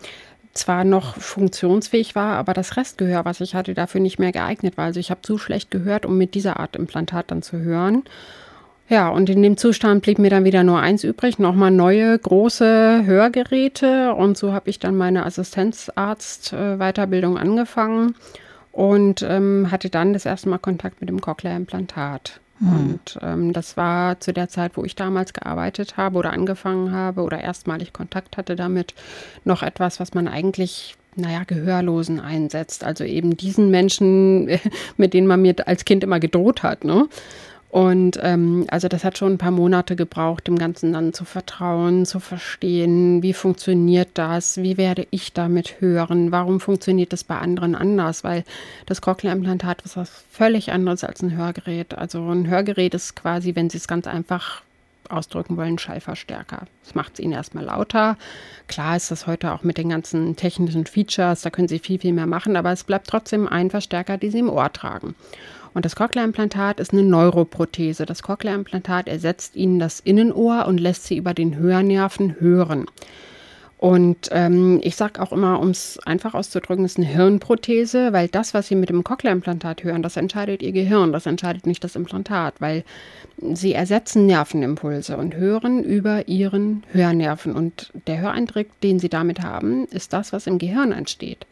[SPEAKER 3] zwar noch funktionsfähig war, aber das Restgehör, was ich hatte, dafür nicht mehr geeignet war. Also ich habe zu schlecht gehört, um mit dieser Art Implantat dann zu hören. Ja, und in dem Zustand blieb mir dann wieder nur eins übrig, nochmal neue große Hörgeräte. Und so habe ich dann meine Assistenzarzt-Weiterbildung angefangen und ähm, hatte dann das erste Mal Kontakt mit dem Cochlea-Implantat. Mhm. Und ähm, das war zu der Zeit, wo ich damals gearbeitet habe oder angefangen habe oder erstmalig Kontakt hatte damit, noch etwas, was man eigentlich naja, Gehörlosen einsetzt. Also eben diesen Menschen, mit denen man mir als Kind immer gedroht hat. Ne? Und ähm, also das hat schon ein paar Monate gebraucht, dem Ganzen dann zu vertrauen, zu verstehen, wie funktioniert das, wie werde ich damit hören, warum funktioniert das bei anderen anders, weil das Cochlea-Implantat ist was völlig anderes als ein Hörgerät. Also ein Hörgerät ist quasi, wenn Sie es ganz einfach ausdrücken wollen, Schallverstärker. Das macht es ihnen erstmal lauter. Klar ist das heute auch mit den ganzen technischen Features, da können sie viel, viel mehr machen, aber es bleibt trotzdem ein Verstärker, den sie im Ohr tragen. Und das Cochlea-Implantat ist eine Neuroprothese. Das Cochlea-Implantat ersetzt ihnen das Innenohr und lässt sie über den Hörnerven hören. Und ähm, ich sage auch immer, um es einfach auszudrücken, ist eine Hirnprothese, weil das, was Sie mit dem Cochlea-Implantat hören, das entscheidet Ihr Gehirn, das entscheidet nicht das Implantat, weil Sie ersetzen Nervenimpulse und hören über Ihren Hörnerven. Und der Höreindruck, den Sie damit haben, ist das, was im Gehirn entsteht.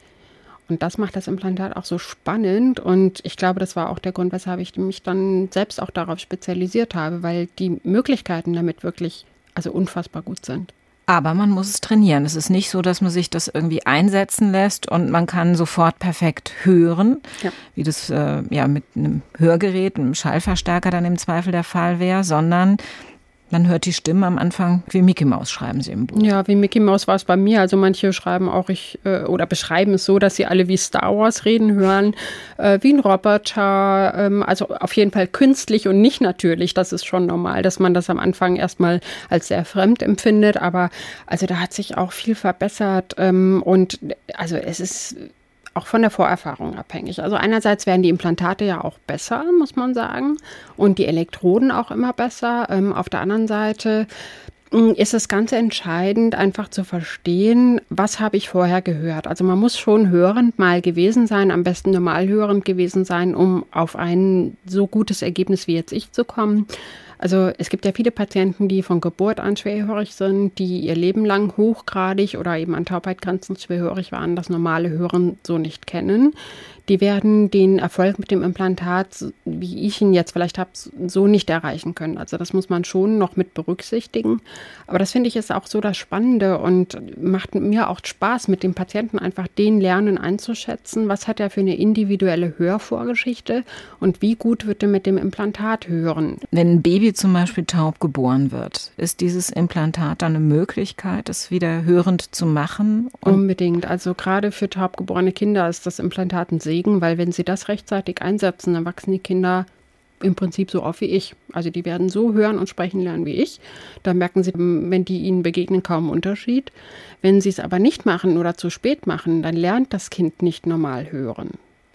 [SPEAKER 3] Und das macht das Implantat auch so spannend. Und ich glaube, das war auch der Grund, weshalb ich mich dann selbst auch darauf spezialisiert habe, weil die Möglichkeiten damit wirklich also unfassbar gut sind.
[SPEAKER 2] Aber man muss es trainieren. Es ist nicht so, dass man sich das irgendwie einsetzen lässt und man kann sofort perfekt hören, ja. wie das äh, ja mit einem Hörgerät, einem Schallverstärker dann im Zweifel der Fall wäre, sondern man hört die Stimmen am Anfang wie Mickey Mouse, schreiben sie im Buch.
[SPEAKER 3] Ja, wie Mickey Mouse war es bei mir. Also manche schreiben auch, ich äh, oder beschreiben es so, dass sie alle wie Star Wars reden hören, äh, wie ein Roboter. Ähm, also auf jeden Fall künstlich und nicht natürlich. Das ist schon normal, dass man das am Anfang erstmal als sehr fremd empfindet. Aber also da hat sich auch viel verbessert. Ähm, und also es ist auch von der Vorerfahrung abhängig. Also einerseits werden die Implantate ja auch besser, muss man sagen, und die Elektroden auch immer besser. Ähm, auf der anderen Seite hm, ist es ganz entscheidend, einfach zu verstehen, was habe ich vorher gehört. Also man muss schon hörend mal gewesen sein, am besten normal hörend gewesen sein, um auf ein so gutes Ergebnis wie jetzt ich zu kommen. Also es gibt ja viele Patienten, die von Geburt an schwerhörig sind, die ihr Leben lang hochgradig oder eben an Taubheitgrenzen schwerhörig waren, das normale Hören so nicht kennen die werden den Erfolg mit dem Implantat, wie ich ihn jetzt vielleicht habe, so nicht erreichen können. Also das muss man schon noch mit berücksichtigen. Aber das finde ich ist auch so das Spannende und macht mir auch Spaß, mit dem Patienten einfach den Lernen einzuschätzen, was hat er für eine individuelle Hörvorgeschichte und wie gut wird er mit dem Implantat hören.
[SPEAKER 2] Wenn ein Baby zum Beispiel taub geboren wird, ist dieses Implantat dann eine Möglichkeit, es wieder hörend zu machen?
[SPEAKER 3] Unbedingt. Also gerade für taubgeborene Kinder ist das Implantat ein Segen Segen, weil wenn sie das rechtzeitig einsetzen, dann wachsen die Kinder im Prinzip so auf wie ich. Also die werden so hören und sprechen lernen wie ich. Da merken sie, wenn die ihnen begegnen, kaum Unterschied. Wenn sie es aber nicht machen oder zu spät machen, dann lernt das Kind nicht normal hören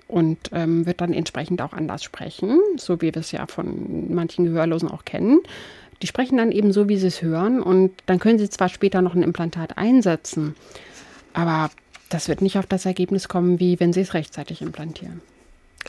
[SPEAKER 3] und ähm, wird dann entsprechend auch anders sprechen, so wie wir es ja von manchen Gehörlosen auch kennen. Die sprechen dann eben so, wie sie es hören und dann können sie zwar später noch ein Implantat einsetzen, aber das wird nicht auf das Ergebnis kommen, wie wenn Sie es rechtzeitig implantieren.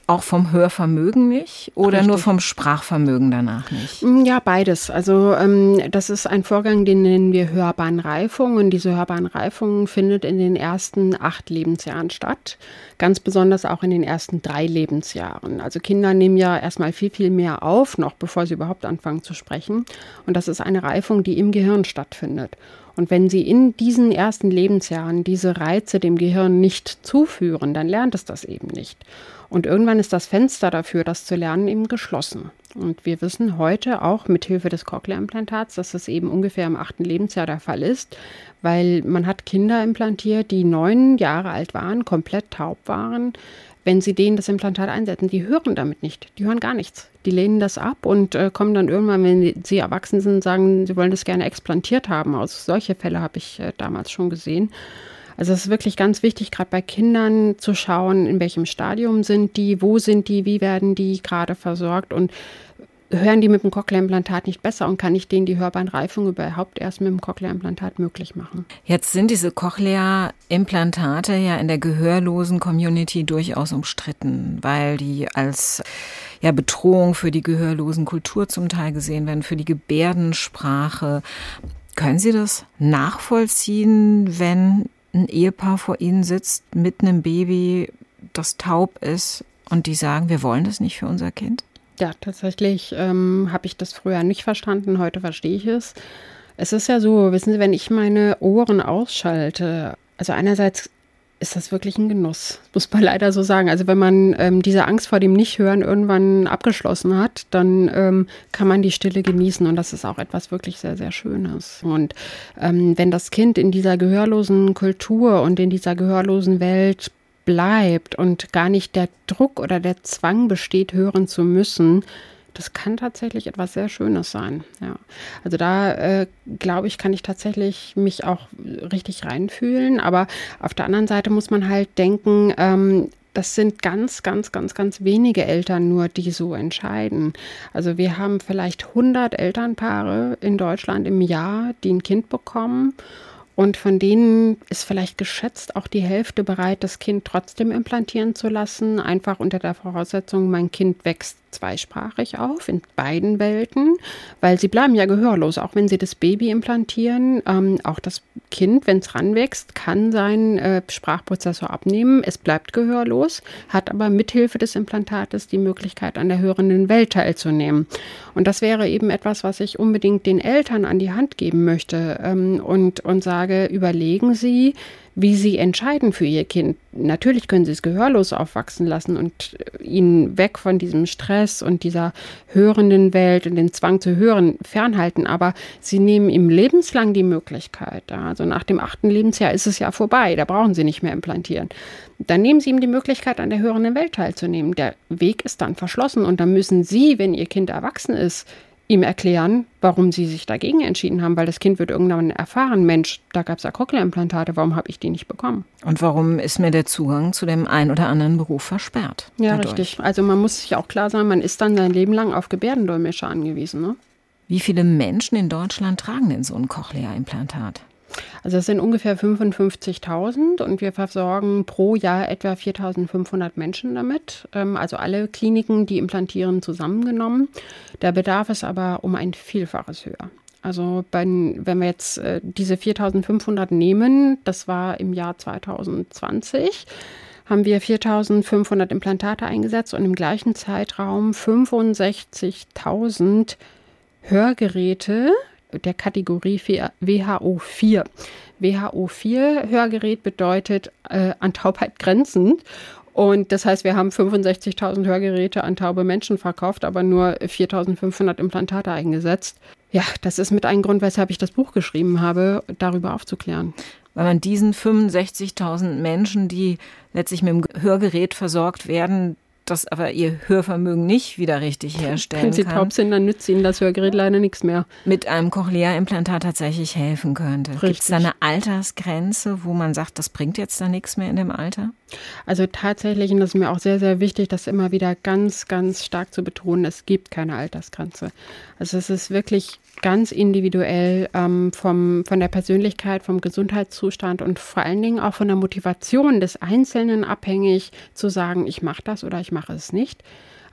[SPEAKER 2] auch vom Hörvermögen nicht oder Richtig. nur vom Sprachvermögen danach nicht?
[SPEAKER 3] Mm, ja, beides. Also ähm, das ist ein Vorgang, den nennen wir Hörbahnreifung und diese Hörbahnreifung findet in den ersten acht Lebensjahren statt, ganz besonders auch in den ersten drei Lebensjahren. Also Kinder nehmen ja erstmal viel, viel mehr auf, noch bevor sie überhaupt anfangen zu sprechen und das ist eine Reifung, die im Gehirn stattfindet. Und wenn Sie in diesen ersten Lebensjahren diese Reize dem Gehirn nicht zuführen, dann lernt es das eben nicht. Und irgendwann ist das Fenster dafür, das zu lernen, eben geschlossen. Und wir wissen heute auch mit Hilfe des Cochlea-Implantats, dass das eben ungefähr im achten Lebensjahr der Fall ist, weil man hat Kinder implantiert, die neun Jahre alt waren, komplett taub waren. Wenn sie denen das Implantat einsetzen, die hören damit nicht, die hören gar nichts. Die lehnen das ab und äh, kommen dann irgendwann, wenn sie erwachsen sind, sagen, sie wollen das gerne explantiert haben. Also solche Fälle habe ich äh, damals schon gesehen. Also es ist wirklich ganz wichtig, gerade bei Kindern zu schauen, in welchem Stadium sind die, wo sind die, wie werden die gerade versorgt und hören die mit dem Cochlea-Implantat nicht besser und kann ich denen die Hörbahnreifung überhaupt erst mit dem Cochlea-Implantat möglich machen.
[SPEAKER 2] Jetzt sind diese Cochlea-Implantate ja in der gehörlosen Community durchaus umstritten, weil die als ja, Bedrohung für die gehörlosen Kultur zum Teil gesehen werden, für die Gebärdensprache. Können Sie das nachvollziehen, wenn ein Ehepaar vor ihnen sitzt mit einem Baby, das taub ist und die sagen, wir wollen das nicht für unser Kind?
[SPEAKER 3] Ja, tatsächlich ähm, habe ich das früher nicht verstanden, heute verstehe ich es. Es ist ja so, wissen Sie, wenn ich meine Ohren ausschalte, also einerseits ist das wirklich ein Genuss, muss man leider so sagen. Also wenn man ähm, diese Angst vor dem Nichthören irgendwann abgeschlossen hat, dann ähm, kann man die Stille genießen und das ist auch etwas wirklich sehr, sehr Schönes. Und ähm, wenn das Kind in dieser gehörlosen Kultur und in dieser gehörlosen Welt bleibt und gar nicht der Druck oder der Zwang besteht, hören zu müssen, das kann tatsächlich etwas sehr Schönes sein. Ja. Also da äh, glaube ich, kann ich tatsächlich mich auch richtig reinfühlen. Aber auf der anderen Seite muss man halt denken, ähm, das sind ganz, ganz, ganz, ganz wenige Eltern nur, die so entscheiden. Also wir haben vielleicht 100 Elternpaare in Deutschland im Jahr, die ein Kind bekommen. Und von denen ist vielleicht geschätzt auch die Hälfte bereit, das Kind trotzdem implantieren zu lassen, einfach unter der Voraussetzung, mein Kind wächst zweisprachig auf, in beiden Welten, weil sie bleiben ja gehörlos, auch wenn sie das Baby implantieren. Ähm, auch das Kind, wenn es ranwächst, kann seinen äh, Sprachprozessor abnehmen. Es bleibt gehörlos, hat aber mithilfe des Implantates die Möglichkeit, an der hörenden Welt teilzunehmen. Und das wäre eben etwas, was ich unbedingt den Eltern an die Hand geben möchte ähm, und, und sage, überlegen Sie, wie sie entscheiden für ihr Kind. Natürlich können sie es gehörlos aufwachsen lassen und äh, ihn weg von diesem Stress und dieser hörenden Welt und den Zwang zu hören fernhalten, aber sie nehmen ihm lebenslang die Möglichkeit. Also nach dem achten Lebensjahr ist es ja vorbei, da brauchen sie nicht mehr implantieren. Dann nehmen sie ihm die Möglichkeit, an der hörenden Welt teilzunehmen. Der Weg ist dann verschlossen und dann müssen sie, wenn ihr Kind erwachsen ist, ihm erklären, warum sie sich dagegen entschieden haben, weil das Kind wird irgendwann erfahren, Mensch, da gab es ja Cochlea-Implantate, warum habe ich die nicht bekommen?
[SPEAKER 2] Und warum ist mir der Zugang zu dem einen oder anderen Beruf versperrt?
[SPEAKER 3] Ja, dadurch? richtig. Also man muss sich auch klar sein, man ist dann sein Leben lang auf Gebärdendolmetscher angewiesen. Ne?
[SPEAKER 2] Wie viele Menschen in Deutschland tragen denn so ein Cochlea-Implantat?
[SPEAKER 3] Also es sind ungefähr 55.000 und wir versorgen pro Jahr etwa 4.500 Menschen damit. Ähm, also alle Kliniken, die implantieren, zusammengenommen. Der Bedarf ist aber um ein Vielfaches höher. Also bei, wenn wir jetzt äh, diese 4.500 nehmen, das war im Jahr 2020, haben wir 4.500 Implantate eingesetzt und im gleichen Zeitraum 65.000 Hörgeräte der Kategorie WHO 4. WHO 4 Hörgerät bedeutet äh, an Taubheit grenzend. Und das heißt, wir haben 65.000 Hörgeräte an taube Menschen verkauft, aber nur 4.500 Implantate eingesetzt. Ja, das ist mit einem Grund, weshalb ich das Buch geschrieben habe, darüber aufzuklären.
[SPEAKER 2] Weil man diesen 65.000 Menschen, die letztlich mit dem Hörgerät versorgt werden, das aber ihr Hörvermögen nicht wieder richtig herstellen
[SPEAKER 3] Wenn sie
[SPEAKER 2] kann,
[SPEAKER 3] taub sind, dann nützt ihnen das Hörgerät leider nichts mehr.
[SPEAKER 2] Mit einem Cochlea-Implantat tatsächlich helfen könnte. Gibt es da eine Altersgrenze, wo man sagt, das bringt jetzt da nichts mehr in dem Alter?
[SPEAKER 3] Also tatsächlich, und das ist mir auch sehr, sehr wichtig, das immer wieder ganz, ganz stark zu betonen, es gibt keine Altersgrenze. Also es ist wirklich ganz individuell ähm, vom, von der Persönlichkeit, vom Gesundheitszustand und vor allen Dingen auch von der Motivation des Einzelnen abhängig zu sagen, ich mache das oder ich mache es nicht.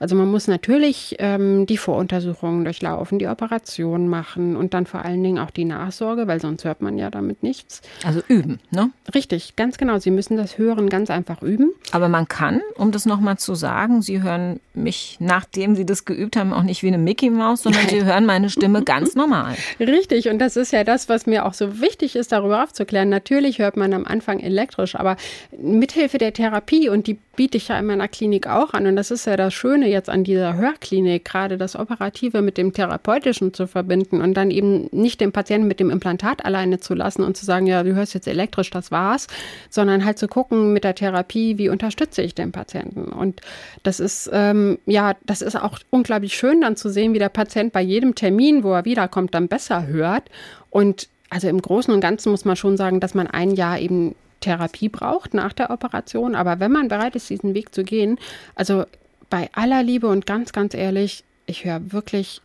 [SPEAKER 3] Also man muss natürlich ähm, die Voruntersuchungen durchlaufen, die Operation machen und dann vor allen Dingen auch die Nachsorge, weil sonst hört man ja damit nichts.
[SPEAKER 2] Also üben, ne?
[SPEAKER 3] Richtig, ganz genau. Sie müssen das Hören ganz einfach üben.
[SPEAKER 2] Aber man kann, um das nochmal zu sagen, Sie hören mich, nachdem Sie das geübt haben, auch nicht wie eine Mickey Maus, sondern Nein. Sie hören meine Stimme ganz normal.
[SPEAKER 3] Richtig, und das ist ja das, was mir auch so wichtig ist, darüber aufzuklären. Natürlich hört man am Anfang elektrisch, aber mithilfe der Therapie, und die biete ich ja in meiner Klinik auch an, und das ist ja das Schöne, jetzt an dieser Hörklinik, gerade das Operative mit dem Therapeutischen zu verbinden und dann eben nicht den Patienten mit dem Implantat alleine zu lassen und zu sagen, ja, du hörst jetzt elektrisch, das war's, sondern halt zu gucken mit der Therapie, wie unterstütze ich den Patienten. Und das ist, ähm, ja, das ist auch unglaublich schön dann zu sehen, wie der Patient bei jedem Termin, wo er wiederkommt, dann besser hört. Und also im Großen und Ganzen muss man schon sagen, dass man ein Jahr eben Therapie braucht nach der Operation. Aber wenn man bereit ist, diesen Weg zu gehen, also bei aller Liebe und ganz, ganz ehrlich, ich höre wirklich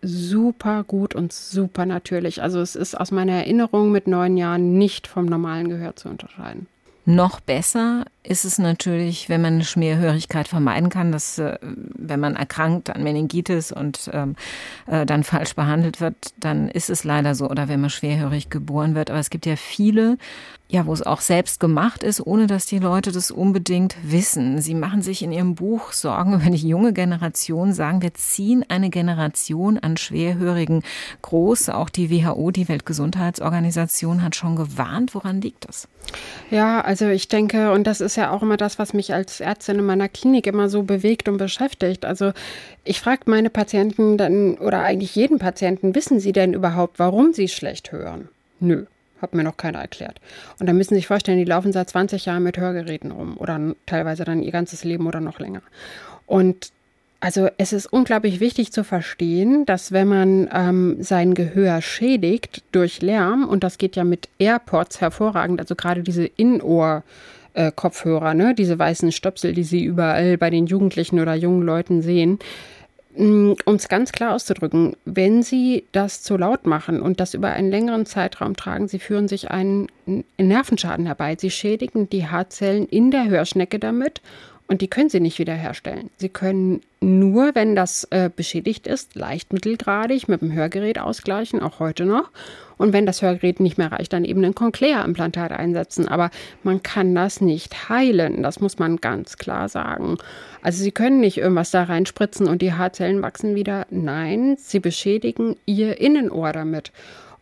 [SPEAKER 3] super gut und super natürlich. Also es ist aus meiner Erinnerung mit neun Jahren nicht vom normalen Gehör zu unterscheiden.
[SPEAKER 2] Noch besser ist es natürlich, wenn man eine Schmierhörigkeit vermeiden kann, dass äh, wenn man erkrankt an Meningitis und ähm, äh, dann falsch behandelt wird, dann ist es leider so. Oder wenn man schwerhörig geboren wird. Aber es gibt ja viele, ja, wo es auch selbst gemacht ist, ohne dass die Leute das unbedingt wissen. Sie machen sich in ihrem Buch Sorgen über die junge Generation, sagen, wir ziehen eine Generation an Schwerhörigen groß. Auch die WHO, die Weltgesundheitsorganisation, hat schon gewarnt. Woran liegt das?
[SPEAKER 3] Ja, also ich denke, und das ist ja auch immer das, was mich als Ärztin in meiner Klinik immer so bewegt und beschäftigt. Also ich frage meine Patienten dann oder eigentlich jeden Patienten, wissen sie denn überhaupt, warum sie schlecht hören? Nö. Hat mir noch keiner erklärt. Und dann müssen Sie sich vorstellen, die laufen seit 20 Jahren mit Hörgeräten rum oder teilweise dann ihr ganzes Leben oder noch länger. Und also es ist unglaublich wichtig zu verstehen, dass wenn man ähm, sein Gehör schädigt durch Lärm, und das geht ja mit AirPods hervorragend, also gerade diese Innenohr- äh, ne? diese weißen Stöpsel, die Sie überall bei den Jugendlichen oder jungen Leuten sehen. Mm, um es ganz klar auszudrücken, wenn Sie das zu laut machen und das über einen längeren Zeitraum tragen, Sie führen sich einen Nervenschaden herbei. Sie schädigen die Haarzellen in der Hörschnecke damit und die können Sie nicht wiederherstellen. Sie können nur, wenn das äh, beschädigt ist, leicht mittelgradig mit dem Hörgerät ausgleichen, auch heute noch. Und wenn das Hörgerät nicht mehr reicht, dann eben ein Cochlea-Implantat einsetzen. Aber man kann das nicht heilen. Das muss man ganz klar sagen. Also Sie können nicht irgendwas da reinspritzen und die Haarzellen wachsen wieder. Nein, Sie beschädigen Ihr Innenohr damit.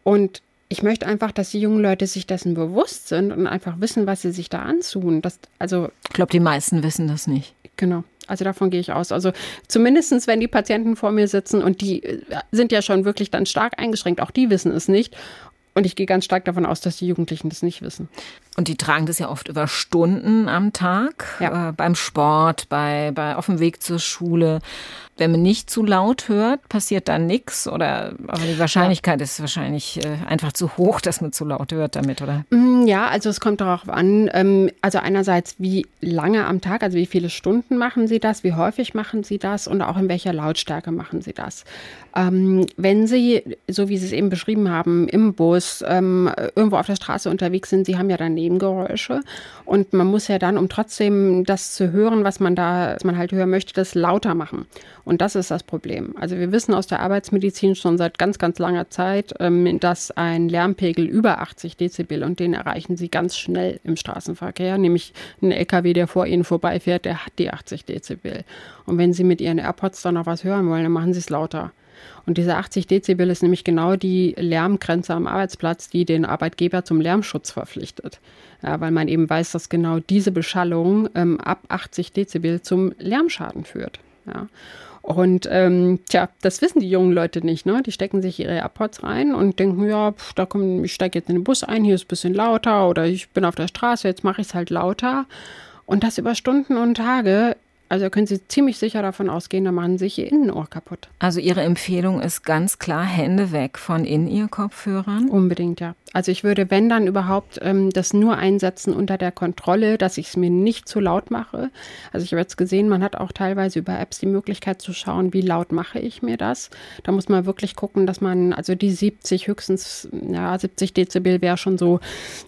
[SPEAKER 3] Und ich möchte einfach, dass die jungen Leute sich dessen bewusst sind und einfach wissen, was sie sich da antun. Das, also,
[SPEAKER 2] ich glaube, die meisten wissen das nicht.
[SPEAKER 3] Genau. Also davon gehe ich aus. Also zumindest, wenn die Patienten vor mir sitzen und die äh, sind ja schon wirklich dann stark eingeschränkt, auch die wissen es nicht. Und ich gehe ganz stark davon aus, dass die Jugendlichen das nicht wissen.
[SPEAKER 2] Und die tragen das ja oft über Stunden am Tag, ja. äh, beim Sport, bei, bei auf dem Weg zur Schule. Wenn man nicht zu laut hört, passiert dann nichts oder aber die Wahrscheinlichkeit ja. ist wahrscheinlich äh, einfach zu hoch, dass man zu laut hört damit, oder?
[SPEAKER 3] Mm, ja, also es kommt darauf an. Ähm, also einerseits, wie lange am Tag, also wie viele Stunden machen Sie das, wie häufig machen Sie das und auch in welcher Lautstärke machen Sie das. Ähm, wenn Sie, so wie Sie es eben beschrieben haben, im Bus, ähm, irgendwo auf der Straße unterwegs sind, Sie haben ja dann Nebengeräusche und man muss ja dann, um trotzdem das zu hören, was man da, was man halt hören möchte, das lauter machen. Und das ist das Problem. Also wir wissen aus der Arbeitsmedizin schon seit ganz, ganz langer Zeit, ähm, dass ein Lärmpegel über 80 Dezibel und den erreichen Sie ganz schnell im Straßenverkehr, nämlich ein LKW, der vor Ihnen vorbeifährt, der hat die 80 Dezibel. Und wenn Sie mit Ihren AirPods dann noch was hören wollen, dann machen Sie es lauter. Und diese 80 Dezibel ist nämlich genau die Lärmgrenze am Arbeitsplatz, die den Arbeitgeber zum Lärmschutz verpflichtet. Ja, weil man eben weiß, dass genau diese Beschallung ähm, ab 80 Dezibel zum Lärmschaden führt. Ja. Und ähm, tja, das wissen die jungen Leute nicht. Ne? Die stecken sich ihre AirPods rein und denken, ja, pf, da komm, ich steige jetzt in den Bus ein, hier ist ein bisschen lauter oder ich bin auf der Straße, jetzt mache ich es halt lauter. Und das über Stunden und Tage Also können Sie ziemlich sicher davon ausgehen, da machen Sie sich Ihr Innenohr kaputt.
[SPEAKER 2] Also Ihre Empfehlung ist ganz klar Hände weg von In-Ear-Kopfhörern?
[SPEAKER 3] Unbedingt, ja. Also ich würde, wenn dann überhaupt, ähm, das nur einsetzen unter der Kontrolle, dass ich es mir nicht zu laut mache. Also ich habe jetzt gesehen, man hat auch teilweise über Apps die Möglichkeit zu schauen, wie laut mache ich mir das. Da muss man wirklich gucken, dass man, also die 70, höchstens, ja, 70 Dezibel wäre schon so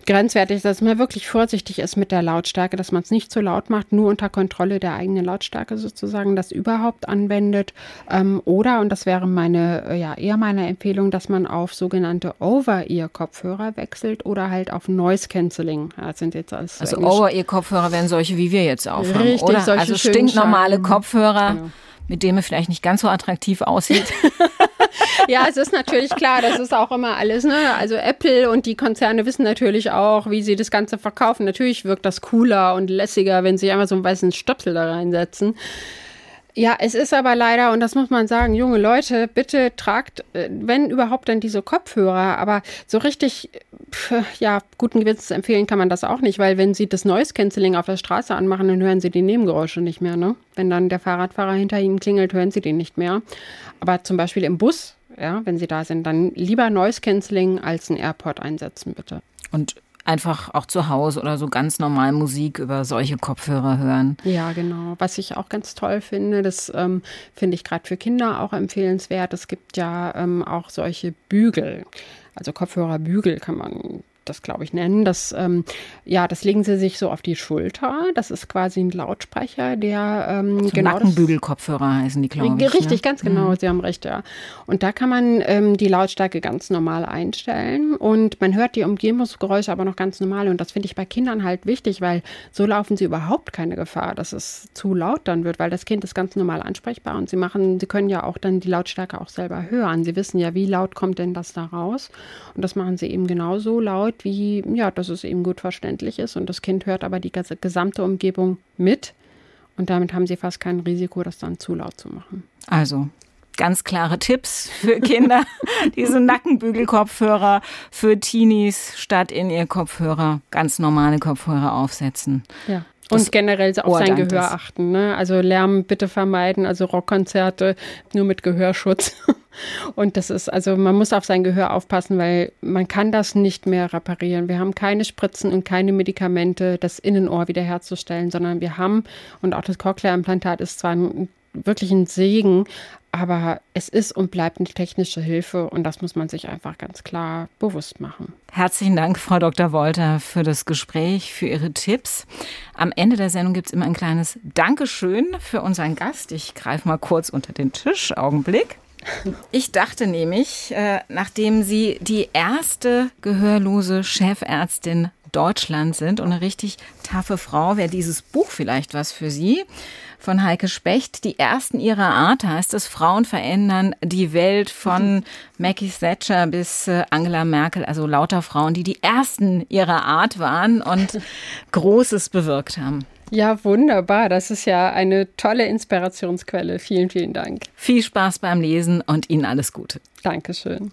[SPEAKER 3] grenzwertig, dass man wirklich vorsichtig ist mit der Lautstärke, dass man es nicht zu laut macht, nur unter Kontrolle der eigenen Lautstärke sozusagen das überhaupt anwendet. Ähm, oder, und das wäre meine, ja, eher meine Empfehlung, dass man auf sogenannte Over-Ear-Kopfhörer Kopfhörer wechselt oder halt auf Noise Cancelling.
[SPEAKER 2] Das sind jetzt alles also Over-Ear-Kopfhörer wären solche, wie wir jetzt aufhaben,
[SPEAKER 3] Richtig,
[SPEAKER 2] oder?
[SPEAKER 3] Solche
[SPEAKER 2] also stinknormale. Kopfhörer.
[SPEAKER 3] Genau.
[SPEAKER 2] Mit dem er vielleicht nicht ganz so attraktiv aussieht.
[SPEAKER 3] ja, es ist natürlich klar, das ist auch immer alles, ne? Also Apple und die Konzerne wissen natürlich auch, wie sie das Ganze verkaufen. Natürlich wirkt das cooler und lässiger, wenn sie einfach so einen weißen Stöpsel da reinsetzen. Ja, es ist aber leider, und das muss man sagen, junge Leute, bitte tragt, äh, wenn überhaupt, dann diese Kopfhörer. Aber so richtig, pf, ja, guten Gewissens empfehlen kann man das auch nicht, weil wenn Sie das Noise Cancelling auf der Straße anmachen, dann hören Sie die Nebengeräusche nicht mehr. Ne? Wenn dann der Fahrradfahrer hinter Ihnen klingelt, hören Sie den nicht mehr. Aber zum Beispiel im Bus, ja, wenn Sie da sind, dann lieber Noise Cancelling als ein AirPod einsetzen, bitte.
[SPEAKER 2] Und einfach auch zu Hause oder so ganz normal Musik über solche Kopfhörer hören.
[SPEAKER 3] Ja, genau. Was ich auch ganz toll finde, das ähm, finde ich gerade für Kinder auch empfehlenswert. Es gibt ja ähm, auch solche Bügel. Also Kopfhörerbügel kann man das, glaube ich, nennen. Das, ähm, ja, das legen sie sich so auf die Schulter. Das ist quasi ein Lautsprecher, der ähm,
[SPEAKER 2] so
[SPEAKER 3] genau.
[SPEAKER 2] Nackenbügelkopfhörer heißen die, glaube ich.
[SPEAKER 3] Richtig,
[SPEAKER 2] ne?
[SPEAKER 3] ganz genau. Mhm. Sie haben recht, ja. Und da kann man ähm, die Lautstärke ganz normal einstellen und man hört die Umgebungsgeräusche aber noch ganz normal. Und das finde ich bei Kindern halt wichtig, weil so laufen sie überhaupt keine Gefahr, dass es zu laut dann wird, weil das Kind ist ganz normal ansprechbar und sie machen, sie können ja auch dann die Lautstärke auch selber hören. Sie wissen ja, wie laut kommt denn das da raus. Und das machen sie eben genauso laut, wie, ja, dass es eben gut verständlich ist. Und das Kind hört aber die gesamte Umgebung mit. Und damit haben sie fast kein Risiko, das dann zu laut zu machen.
[SPEAKER 2] Also ganz klare Tipps für Kinder. Diese Nackenbügelkopfhörer für Teenies statt in ihr Kopfhörer ganz normale Kopfhörer aufsetzen.
[SPEAKER 3] Ja. Und generell auf
[SPEAKER 2] Ohr
[SPEAKER 3] sein Gehör
[SPEAKER 2] es.
[SPEAKER 3] achten. Ne? Also Lärm bitte vermeiden, also Rockkonzerte nur mit Gehörschutz. Und das ist, also man muss auf sein Gehör aufpassen, weil man kann das nicht mehr reparieren. Wir haben keine Spritzen und keine Medikamente, das Innenohr wiederherzustellen, sondern wir haben, und auch das Cochlea-Implantat ist zwar ein, wirklich ein Segen, aber es ist und bleibt eine technische Hilfe und das muss man sich einfach ganz klar bewusst machen.
[SPEAKER 2] Herzlichen Dank, Frau Dr. Wolter, für das Gespräch, für Ihre Tipps. Am Ende der Sendung gibt es immer ein kleines Dankeschön für unseren Gast. Ich greife mal kurz unter den Tisch. Augenblick. Ich dachte nämlich, äh, nachdem Sie die erste gehörlose Chefärztin Deutschlands sind und eine richtig taffe Frau, wäre dieses Buch vielleicht was für Sie. Von Heike Specht, die ersten ihrer Art heißt es, Frauen verändern die Welt von Maggie Thatcher bis äh, Angela Merkel, also lauter Frauen, die die ersten ihrer Art waren und Großes bewirkt haben.
[SPEAKER 3] Ja, wunderbar. Das ist ja eine tolle Inspirationsquelle. Vielen, vielen Dank.
[SPEAKER 2] Viel Spaß beim Lesen und Ihnen alles Gute.
[SPEAKER 3] Dankeschön.